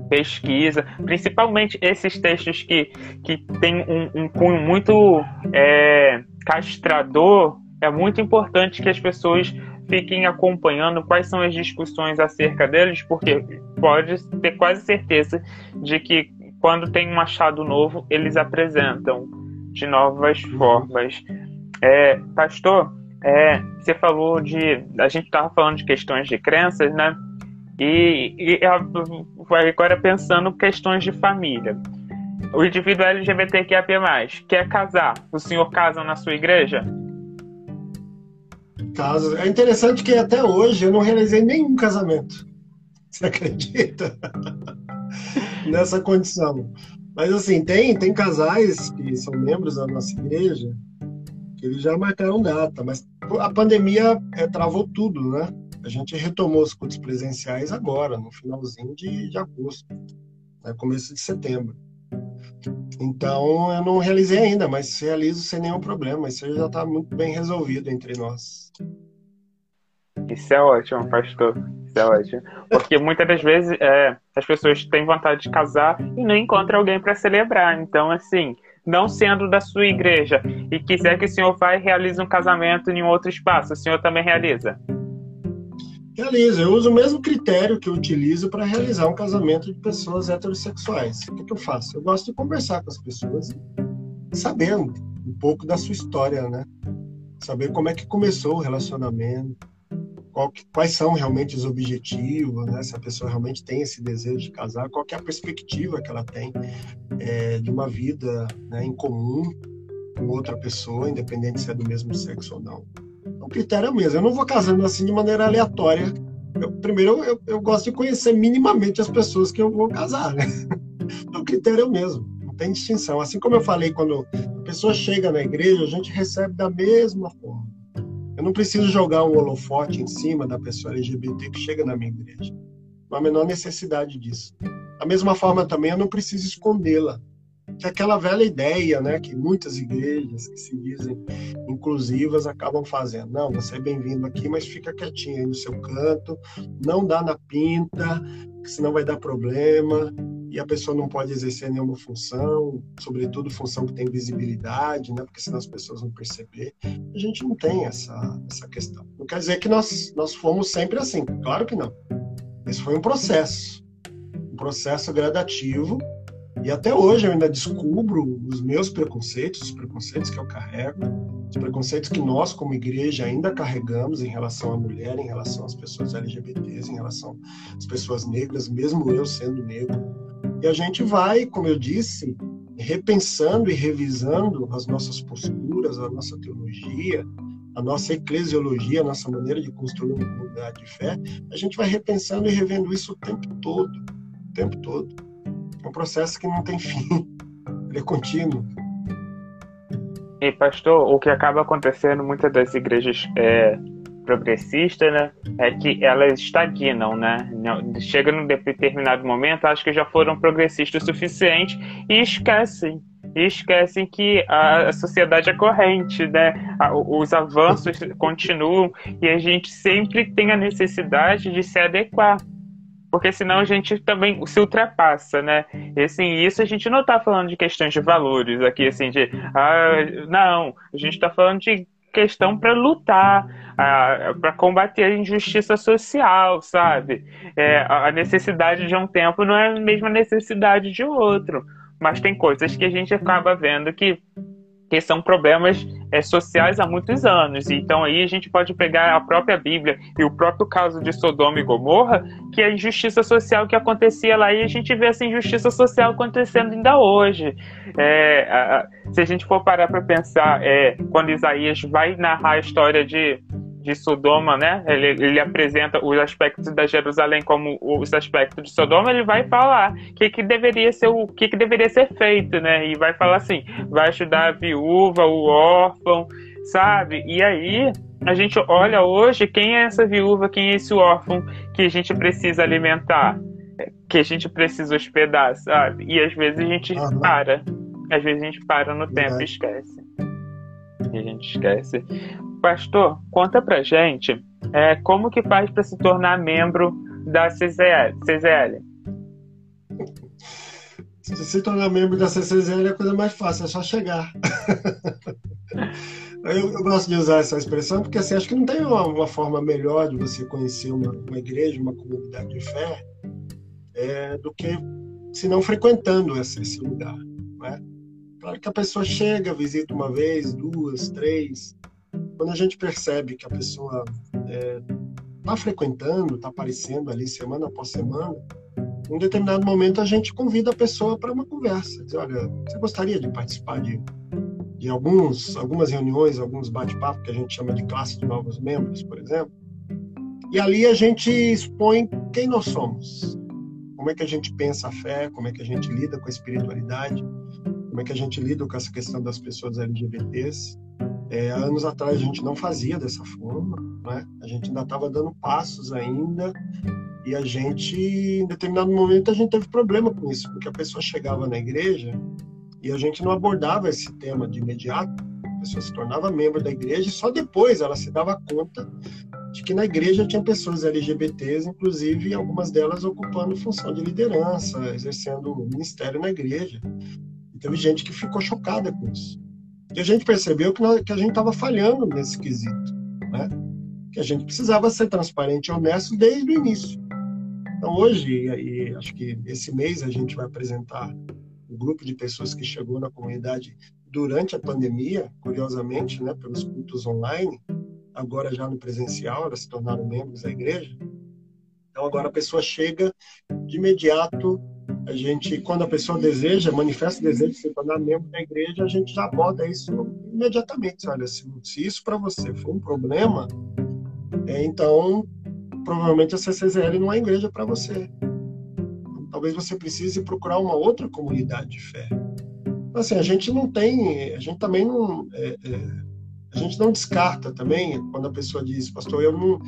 Speaker 1: pesquisa, principalmente esses textos que, que têm um, um cunho muito é, castrador, é muito importante que as pessoas fiquem acompanhando quais são as discussões acerca deles, porque pode ter quase certeza de que quando tem um achado novo, eles apresentam de novas formas. É, pastor, é, você falou de. A gente estava falando de questões de crenças, né? E, e agora pensando questões de família. O indivíduo LGBTQIA+, quer casar, o senhor casa na sua igreja?
Speaker 2: Caso. É interessante que até hoje eu não realizei nenhum casamento. Você acredita? Nessa condição. Mas assim, tem, tem casais que são membros da nossa igreja que eles já marcaram data, mas a pandemia é, travou tudo, né? A gente retomou os cultos presenciais agora, no finalzinho de, de agosto, né, começo de setembro. Então, eu não realizei ainda, mas realizo sem nenhum problema. Isso já está muito bem resolvido entre nós.
Speaker 1: Isso é ótimo, pastor. Isso é ótimo. Porque muitas das vezes é, as pessoas têm vontade de casar e não encontram alguém para celebrar. Então, assim, não sendo da sua igreja e quiser que o senhor vá e realize um casamento em outro espaço, o senhor também realiza?
Speaker 2: Realizo. Eu uso o mesmo critério que eu utilizo para realizar um casamento de pessoas heterossexuais. O que, que, eu faço? Eu gosto de conversar com as pessoas, sabendo um pouco da sua história, né? Saber como é que começou o relacionamento, que, quais são realmente os objetivos, né? Se a pessoa realmente tem esse desejo de casar, qual é a perspectiva que ela tem é, de uma vida né, em comum com outra pessoa, independente se é do mesmo sexo ou não o critério é o mesmo. Eu não vou casando assim de maneira aleatória. Eu, primeiro, eu, eu gosto de conhecer minimamente as pessoas que eu vou casar, né? O critério é o mesmo, não tem distinção. Assim como eu falei, quando a pessoa chega na igreja, a gente recebe da mesma forma. Eu não preciso jogar um holofote em cima da pessoa LGBT que chega na minha igreja. Não há a menor necessidade disso. Da mesma forma também, eu não preciso escondê-la que aquela velha ideia, né, que muitas igrejas que se dizem inclusivas acabam fazendo. Não, você é bem-vindo aqui, mas fica quietinho aí no seu canto, não dá na pinta, senão vai dar problema. E e a pessoa não pode exercer nenhuma função, sobretudo função que tem visibilidade, né? Porque senão as pessoas vão perceber. A gente não tem essa, essa questão. Não quer dizer que nós, nós fomos sempre assim, claro que não. Esse foi um processo, um processo gradativo e até hoje eu ainda descubro os meus preconceitos, os preconceitos que eu carrego, os preconceitos que nós, como igreja, ainda carregamos em relação à mulher, em relação às pessoas LGBTs, em relação às pessoas negras, mesmo eu sendo negro. E a gente vai, como eu disse, repensando e revisando as nossas posturas, a nossa teologia, a nossa eclesiologia, a nossa maneira de construir uma comunidade de fé. A gente vai repensando e revendo isso o tempo todo, o tempo todo. Um processo que não tem fim, ele é contínuo.
Speaker 1: E, pastor, o que acaba acontecendo muitas das igrejas é, progressistas, né, é que elas estagnam, né? Chega num determinado momento, acho que já foram progressistas o suficiente e esquecem e esquecem que a sociedade é corrente, né? Os avanços continuam e a gente sempre tem a necessidade de se adequar porque senão a gente também se ultrapassa, né? E assim, isso a gente não está falando de questões de valores aqui, assim, de. Ah, não, a gente está falando de questão para lutar, para combater a injustiça social, sabe? É, a necessidade de um tempo não é a mesma necessidade de outro. Mas tem coisas que a gente acaba vendo que que são problemas é, sociais há muitos anos. Então aí a gente pode pegar a própria Bíblia e o próprio caso de Sodoma e Gomorra, que é a injustiça social que acontecia lá e a gente vê essa injustiça social acontecendo ainda hoje. É, a, se a gente for parar para pensar, é, quando Isaías vai narrar a história de de Sodoma, né? Ele, ele apresenta os aspectos da Jerusalém como os aspectos de Sodoma, ele vai falar que, que deveria ser o que, que deveria ser feito, né? E vai falar assim, vai ajudar a viúva, o órfão, sabe? E aí a gente olha hoje quem é essa viúva, quem é esse órfão que a gente precisa alimentar, que a gente precisa hospedar, sabe? E às vezes a gente para, às vezes a gente para no tempo e esquece. E a gente esquece. Pastor, conta pra gente é, como que faz para se tornar membro da CZL. CZL.
Speaker 2: Se se tornar membro da CCZL é a coisa mais fácil, é só chegar. eu, eu, gosto de usar essa expressão porque assim, acho que não tem uma, uma forma melhor de você conhecer uma, uma igreja, uma comunidade de fé, é, do que se não frequentando esse, esse lugar. Né? Claro que a pessoa chega, visita uma vez, duas, três, quando a gente percebe que a pessoa está é, tá frequentando, está aparecendo ali semana após semana, em um determinado momento a gente convida a pessoa para uma conversa. Diz, olha, você gostaria de participar de, de alguns, algumas reuniões, alguns bate-papos que a gente chama de classe de novos membros, por exemplo? E ali a gente expõe quem nós somos, como é que a gente pensa a fé, como é que a gente lida com a espiritualidade, como é que a gente lida com essa questão das pessoas LGBTs, é, anos atrás a gente não fazia dessa forma, né? A gente ainda estava dando passos ainda e a gente, em determinado momento, a gente teve problema com isso, porque a pessoa chegava na igreja e a gente não abordava esse tema de imediato. A pessoa se tornava membro da igreja e só depois ela se dava conta de que na igreja tinha pessoas LGBTs, inclusive algumas delas ocupando função de liderança, exercendo ministério na igreja. E teve gente que ficou chocada com isso. E a gente percebeu que, nós, que a gente estava falhando nesse quesito, né? Que a gente precisava ser transparente e honesto desde o início. Então, hoje, e acho que esse mês a gente vai apresentar o um grupo de pessoas que chegou na comunidade durante a pandemia, curiosamente, né, pelos cultos online, agora já no presencial, elas se tornaram membros da igreja. Então, agora a pessoa chega de imediato a gente, quando a pessoa deseja, manifesta o desejo de se tornar membro da igreja, a gente já aborda isso imediatamente. Olha, se, se isso para você for um problema, é, então provavelmente a CCZL não é igreja para você. Talvez você precise procurar uma outra comunidade de fé. Então, assim, a gente não tem, a gente também não, é, é, a gente não descarta também quando a pessoa diz, pastor, eu não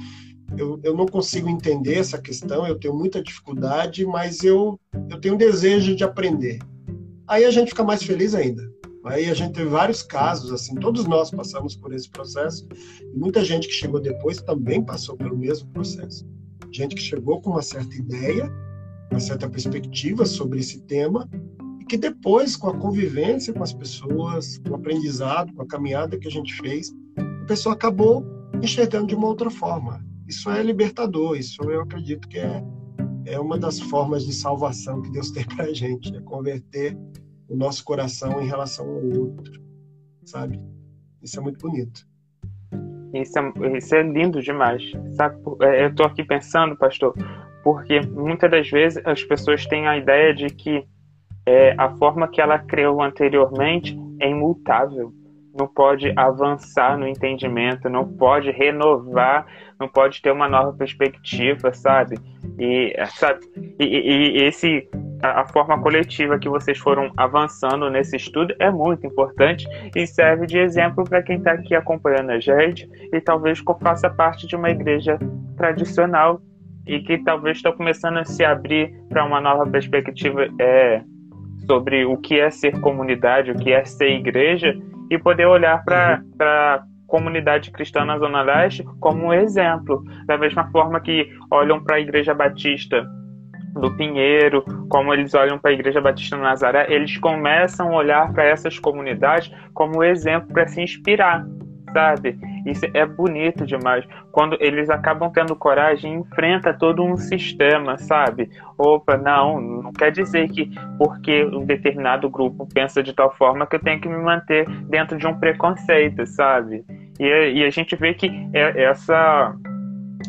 Speaker 2: eu, eu não consigo entender essa questão, eu tenho muita dificuldade, mas eu, eu tenho desejo de aprender. Aí a gente fica mais feliz ainda. Aí a gente teve vários casos, assim, todos nós passamos por esse processo, e muita gente que chegou depois também passou pelo mesmo processo. Gente que chegou com uma certa ideia, uma certa perspectiva sobre esse tema e que depois, com a convivência com as pessoas, com o aprendizado, com a caminhada que a gente fez, a pessoa acabou enxergando de uma outra forma. Isso é libertador, isso eu acredito que é, é uma das formas de salvação que Deus tem para a gente, é converter o nosso coração em relação ao outro, sabe? Isso é muito bonito.
Speaker 1: Isso é, isso é lindo demais. Sabe? É, eu estou aqui pensando, pastor, porque muitas das vezes as pessoas têm a ideia de que é, a forma que ela criou anteriormente é imutável não pode avançar no entendimento, não pode renovar, não pode ter uma nova perspectiva, sabe? E, sabe? e, e, e esse a, a, forma coletiva que vocês foram avançando nesse estudo é muito importante e serve de exemplo para quem está aqui acompanhando a gente e talvez faça parte de uma igreja tradicional e que talvez está começando a se abrir para uma nova perspectiva é, sobre o que é ser comunidade, o que é ser igreja e poder olhar para uhum. a comunidade cristã na Zona Leste como um exemplo, da mesma forma que olham para a Igreja Batista do Pinheiro, como eles olham para a Igreja Batista do Nazaré, eles começam a olhar para essas comunidades como exemplo para se inspirar sabe? Isso é bonito demais. Quando eles acabam tendo coragem, enfrenta todo um sistema, sabe? Opa, não, não quer dizer que porque um determinado grupo pensa de tal forma que eu tenho que me manter dentro de um preconceito, sabe? E, e a gente vê que é, essa,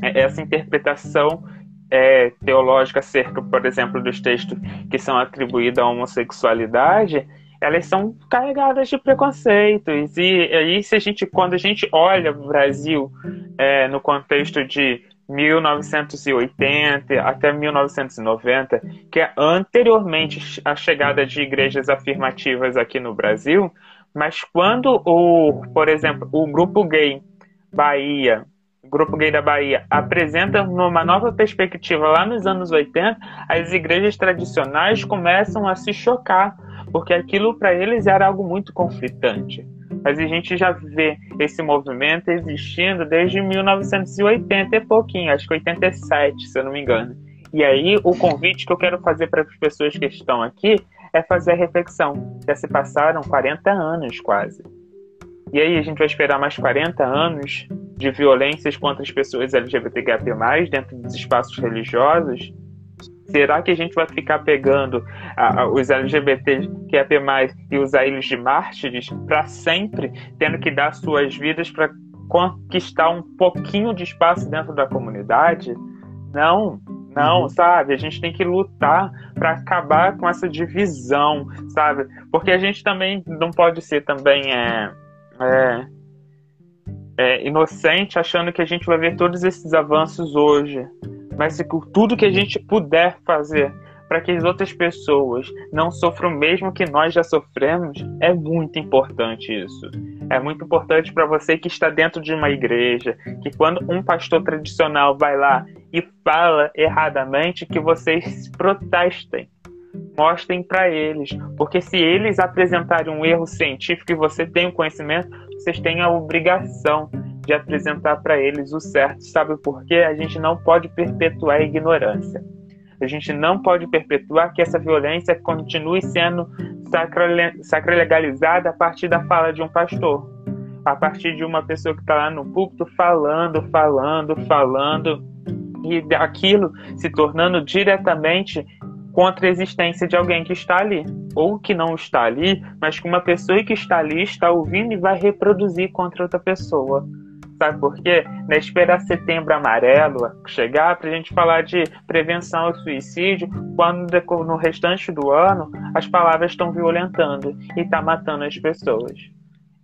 Speaker 1: é, essa interpretação é, teológica acerca, por exemplo, dos textos que são atribuídos à homossexualidade, elas são carregadas de preconceitos. E aí, se a gente, quando a gente olha o Brasil é, no contexto de 1980 até 1990, que é anteriormente a chegada de igrejas afirmativas aqui no Brasil, mas quando o, por exemplo, o grupo gay Bahia, grupo gay da Bahia apresenta uma nova perspectiva lá nos anos 80, as igrejas tradicionais começam a se chocar porque aquilo para eles era algo muito conflitante. Mas a gente já vê esse movimento existindo desde 1980 e pouquinho, acho que 87, se eu não me engano. E aí o convite que eu quero fazer para as pessoas que estão aqui é fazer a reflexão. Já se passaram 40 anos quase. E aí a gente vai esperar mais 40 anos de violências contra as pessoas LGBTQIA+, dentro dos espaços religiosos, Será que a gente vai ficar pegando a, a, os LGBT que é mais e usar eles de mártires para sempre, tendo que dar suas vidas para conquistar um pouquinho de espaço dentro da comunidade? Não, não, uhum. sabe? A gente tem que lutar para acabar com essa divisão, sabe? Porque a gente também não pode ser também é, é, é, inocente achando que a gente vai ver todos esses avanços hoje mas tudo que a gente puder fazer para que as outras pessoas não sofram o mesmo que nós já sofremos, é muito importante isso. É muito importante para você que está dentro de uma igreja, que quando um pastor tradicional vai lá e fala erradamente, que vocês protestem. Mostrem para eles, porque se eles apresentarem um erro científico e você tem o conhecimento, vocês têm a obrigação de apresentar para eles o certo. Sabe por quê? A gente não pode perpetuar a ignorância. A gente não pode perpetuar que essa violência continue sendo sacralegalizada a partir da fala de um pastor, a partir de uma pessoa que está lá no púlpito falando, falando, falando, e aquilo se tornando diretamente contra a existência de alguém que está ali, ou que não está ali, mas que uma pessoa que está ali está ouvindo e vai reproduzir contra outra pessoa. Sabe por quê? Na esperar setembro amarelo chegar para a gente falar de prevenção ao suicídio, quando no restante do ano as palavras estão violentando e está matando as pessoas.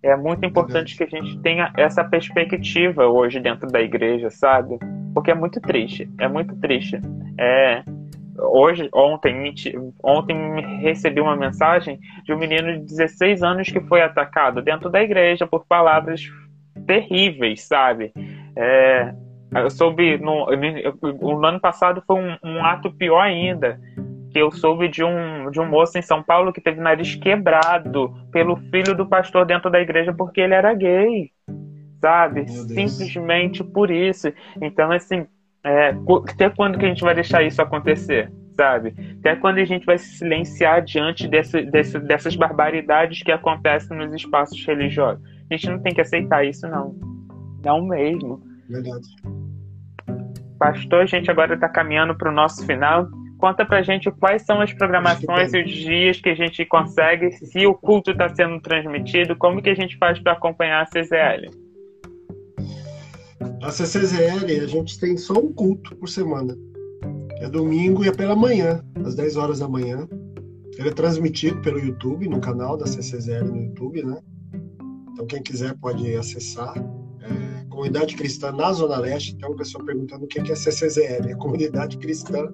Speaker 1: É muito importante que a gente tenha essa perspectiva hoje dentro da igreja, sabe? Porque é muito triste, é muito triste. É, hoje, ontem, ontem recebi uma mensagem de um menino de 16 anos que foi atacado dentro da igreja por palavras terríveis, sabe? É, eu soube, no, no, ano passado foi um, um, ato pior ainda, que eu soube de um, de um moço em São Paulo que teve nariz quebrado pelo filho do pastor dentro da igreja porque ele era gay, sabe? Simplesmente por isso. Então, assim, é, até quando que a gente vai deixar isso acontecer? sabe? Até quando a gente vai se silenciar diante desse, desse, dessas barbaridades que acontecem nos espaços religiosos. A gente não tem que aceitar isso, não. Não mesmo.
Speaker 2: Verdade.
Speaker 1: Pastor, a gente agora está caminhando para o nosso final. Conta pra gente quais são as programações e os dias que a gente consegue, se o culto está sendo transmitido, como que a gente faz para acompanhar a CZL?
Speaker 2: A CCZL, a gente tem só um culto por semana. É domingo e é pela manhã, às 10 horas da manhã. Ele é transmitido pelo YouTube, no canal da CCZL no YouTube, né? Então quem quiser pode acessar. É, Comunidade Cristã na Zona Leste. Tem uma pessoa perguntando o que é CCZL. É Comunidade Cristã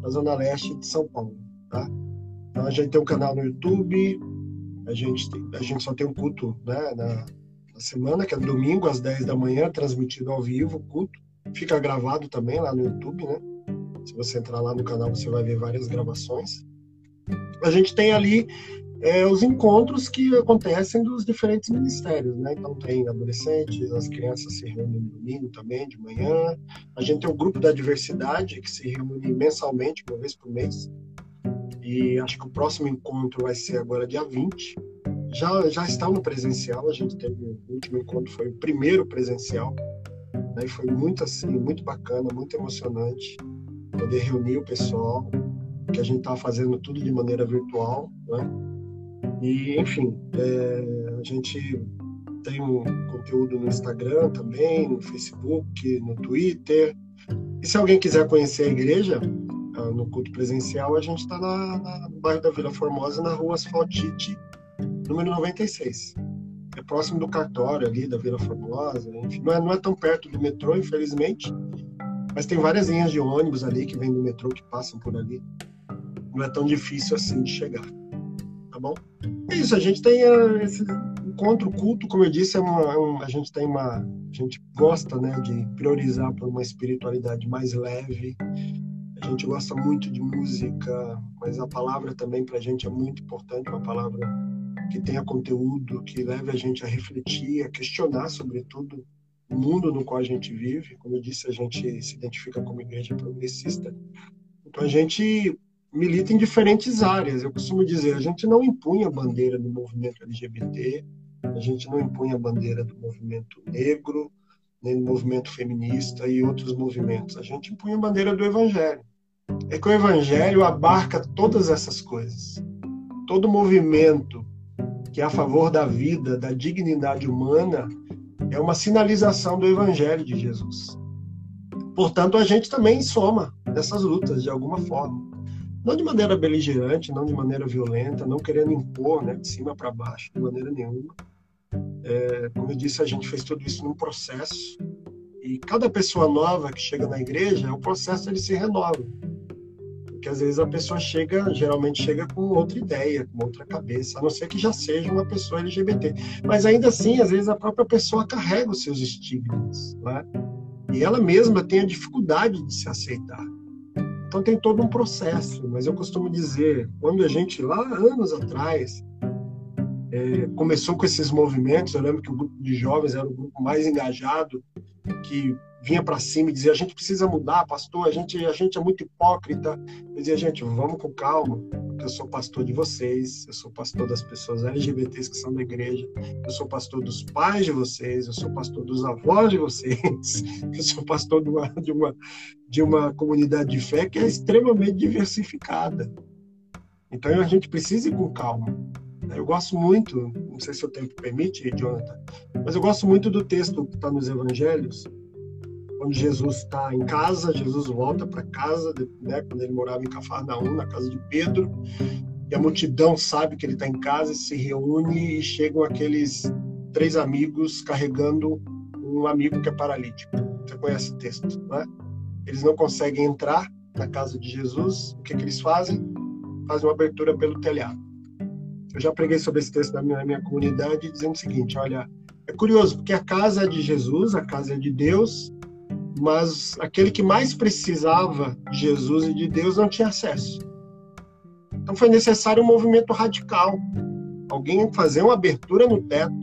Speaker 2: na Zona Leste de São Paulo, tá? Então a gente tem um canal no YouTube. A gente, tem, a gente só tem um culto né, na, na semana, que é domingo às 10 da manhã, transmitido ao vivo culto. Fica gravado também lá no YouTube, né? Se você entrar lá no canal, você vai ver várias gravações. A gente tem ali é, os encontros que acontecem dos diferentes ministérios, né? Então tem adolescentes, as crianças se reúnem no domingo também, de manhã. A gente tem o grupo da diversidade que se reúne mensalmente, uma vez por mês. E acho que o próximo encontro vai ser agora dia 20. Já, já está no presencial, a gente teve o último encontro, foi o primeiro presencial. Né? E foi muito assim, muito bacana, muito emocionante poder reunir o pessoal, que a gente está fazendo tudo de maneira virtual, né? E, enfim, é, a gente tem um conteúdo no Instagram também, no Facebook, no Twitter. E se alguém quiser conhecer a igreja, ah, no culto presencial, a gente está no bairro da Vila Formosa, na rua Asfaltite, número 96. É próximo do cartório ali da Vila Formosa. Enfim, não é, não é tão perto do metrô, infelizmente, mas tem várias linhas de ônibus ali que vêm do metrô que passam por ali. Não é tão difícil assim de chegar. Tá bom? É isso, a gente tem uh, esse encontro culto, como eu disse, é uma, é um, a gente tem uma. A gente gosta né, de priorizar por uma espiritualidade mais leve. A gente gosta muito de música, mas a palavra também para a gente é muito importante, uma palavra que tenha conteúdo, que leve a gente a refletir, a questionar, sobretudo, o mundo no qual a gente vive. Como eu disse, a gente se identifica como igreja progressista. Então a gente milita em diferentes áreas. Eu costumo dizer, a gente não impunha a bandeira do movimento LGBT, a gente não impunha a bandeira do movimento negro, nem do movimento feminista e outros movimentos. A gente impunha a bandeira do evangelho. É que o evangelho abarca todas essas coisas. Todo movimento que é a favor da vida, da dignidade humana, é uma sinalização do Evangelho de Jesus. Portanto, a gente também soma nessas lutas de alguma forma. Não de maneira beligerante, não de maneira violenta, não querendo impor né, de cima para baixo, de maneira nenhuma. É, como eu disse, a gente fez tudo isso num processo. E cada pessoa nova que chega na igreja, o processo ele se renova. Porque às vezes a pessoa chega, geralmente chega com outra ideia, com outra cabeça, a não ser que já seja uma pessoa LGBT. Mas ainda assim, às vezes a própria pessoa carrega os seus estigmas, né? E ela mesma tem a dificuldade de se aceitar. Então tem todo um processo, mas eu costumo dizer, quando a gente lá anos atrás é, começou com esses movimentos, eu lembro que o grupo de jovens era o grupo mais engajado, que vinha para cima e dizia: a gente precisa mudar, pastor, a gente, a gente é muito hipócrita. Eu dizia: gente, vamos com calma, porque eu sou pastor de vocês, eu sou pastor das pessoas LGBTs que são da igreja, eu sou pastor dos pais de vocês, eu sou pastor dos avós de vocês, eu sou pastor de uma, de uma, de uma comunidade de fé que é extremamente diversificada. Então a gente precisa ir com calma. Eu gosto muito, não sei se o tempo permite, Jonathan, mas eu gosto muito do texto que está nos Evangelhos, quando Jesus está em casa, Jesus volta para casa, né, quando ele morava em Cafarnaum, na casa de Pedro, e a multidão sabe que ele está em casa, se reúne e chegam aqueles três amigos carregando um amigo que é paralítico. Você conhece o texto, né? Eles não conseguem entrar na casa de Jesus. O que, que eles fazem? Fazem uma abertura pelo telhado. Eu já preguei sobre esse texto na minha, na minha comunidade, dizendo o seguinte: olha, é curioso, porque a casa é de Jesus, a casa é de Deus, mas aquele que mais precisava de Jesus e de Deus não tinha acesso. Então foi necessário um movimento radical. Alguém fazer uma abertura no teto,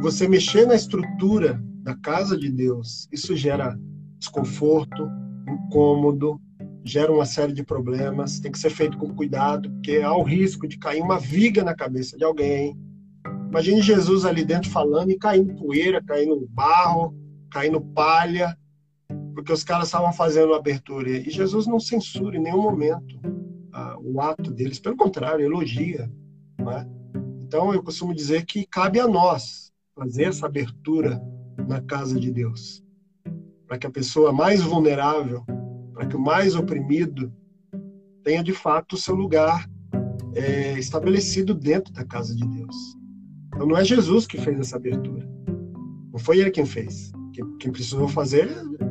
Speaker 2: você mexer na estrutura da casa de Deus, isso gera desconforto, incômodo, gera uma série de problemas, tem que ser feito com cuidado, porque há o risco de cair uma viga na cabeça de alguém. Imagine Jesus ali dentro falando e caindo poeira, caindo barro, caindo palha, porque os caras estavam fazendo abertura. E Jesus não censura em nenhum momento ah, o ato deles, pelo contrário, elogia. É? Então eu costumo dizer que cabe a nós fazer essa abertura na casa de Deus, para que a pessoa mais vulnerável para que o mais oprimido tenha de fato o seu lugar é, estabelecido dentro da casa de Deus. Então não é Jesus que fez essa abertura, não foi ele quem fez. Quem, quem precisou fazer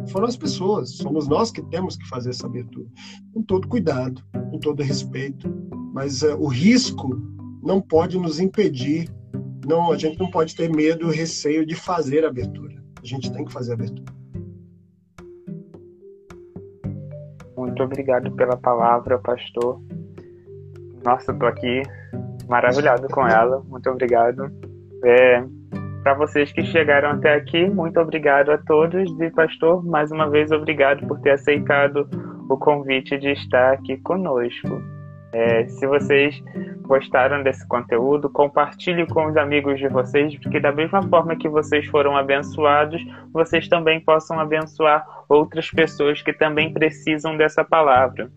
Speaker 2: foram as pessoas, somos nós que temos que fazer essa abertura, com todo cuidado, com todo respeito, mas uh, o risco não pode nos impedir, não, a gente não pode ter medo, receio de fazer a abertura. A gente tem que fazer a abertura.
Speaker 1: Muito obrigado pela palavra, pastor. Nossa, tô aqui maravilhado com ela. Muito obrigado. É, Para vocês que chegaram até aqui, muito obrigado a todos. E, pastor, mais uma vez, obrigado por ter aceitado o convite de estar aqui conosco. É, se vocês gostaram desse conteúdo, compartilhe com os amigos de vocês, porque da mesma forma que vocês foram abençoados, vocês também possam abençoar outras pessoas que também precisam dessa palavra.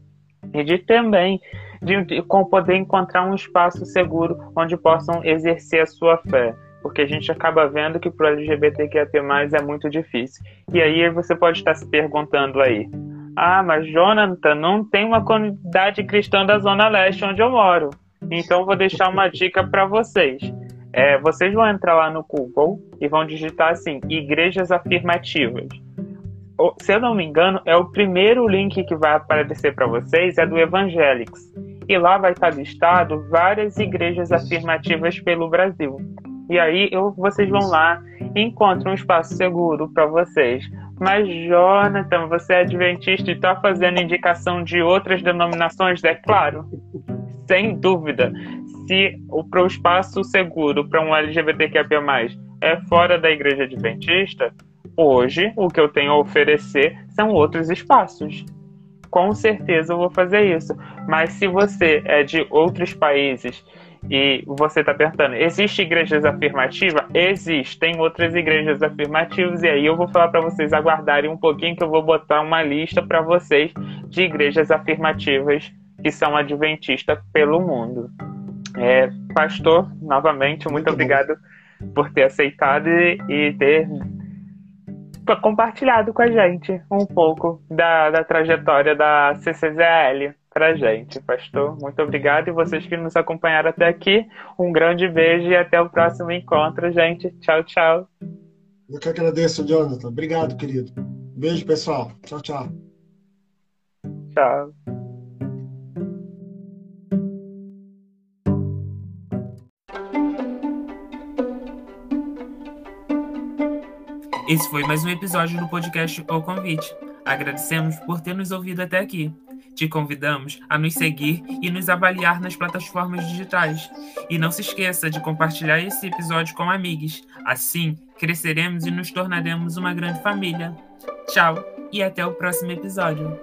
Speaker 1: E de também de, de com poder encontrar um espaço seguro onde possam exercer a sua fé porque a gente acaba vendo que para o LGBTQIA+, é muito difícil. E aí você pode estar se perguntando aí, ah, mas Jonathan, não tem uma comunidade cristã da Zona Leste onde eu moro. Então vou deixar uma dica para vocês. É, vocês vão entrar lá no Google e vão digitar assim: igrejas afirmativas. Se eu não me engano, é o primeiro link que vai aparecer para vocês é do Evangelics. E lá vai estar listado várias igrejas afirmativas pelo Brasil. E aí eu, vocês vão lá e encontram um espaço seguro para vocês mas, Jonathan, você é adventista e está fazendo indicação de outras denominações? É claro, sem dúvida. Se o pro espaço seguro para um LGBTQIA+, é fora da igreja adventista, hoje o que eu tenho a oferecer são outros espaços. Com certeza eu vou fazer isso. Mas se você é de outros países e você está perguntando, existe igrejas afirmativas? Existem outras igrejas afirmativas, e aí eu vou falar para vocês aguardarem um pouquinho que eu vou botar uma lista para vocês de igrejas afirmativas que são adventistas pelo mundo. É, pastor, novamente, muito, muito obrigado por ter aceitado e, e ter compartilhado com a gente um pouco da, da trajetória da CCZL pra gente, pastor. Muito obrigado e vocês que nos acompanharam até aqui. Um grande beijo e até o próximo encontro, gente. Tchau, tchau.
Speaker 2: Eu que agradeço, Jonathan. Obrigado, querido. Beijo, pessoal. Tchau, tchau.
Speaker 1: Tchau.
Speaker 3: Esse foi mais um episódio do podcast O Convite. Agradecemos por ter nos ouvido até aqui. Te convidamos a nos seguir e nos avaliar nas plataformas digitais. E não se esqueça de compartilhar esse episódio com amigos. Assim, cresceremos e nos tornaremos uma grande família. Tchau e até o próximo episódio.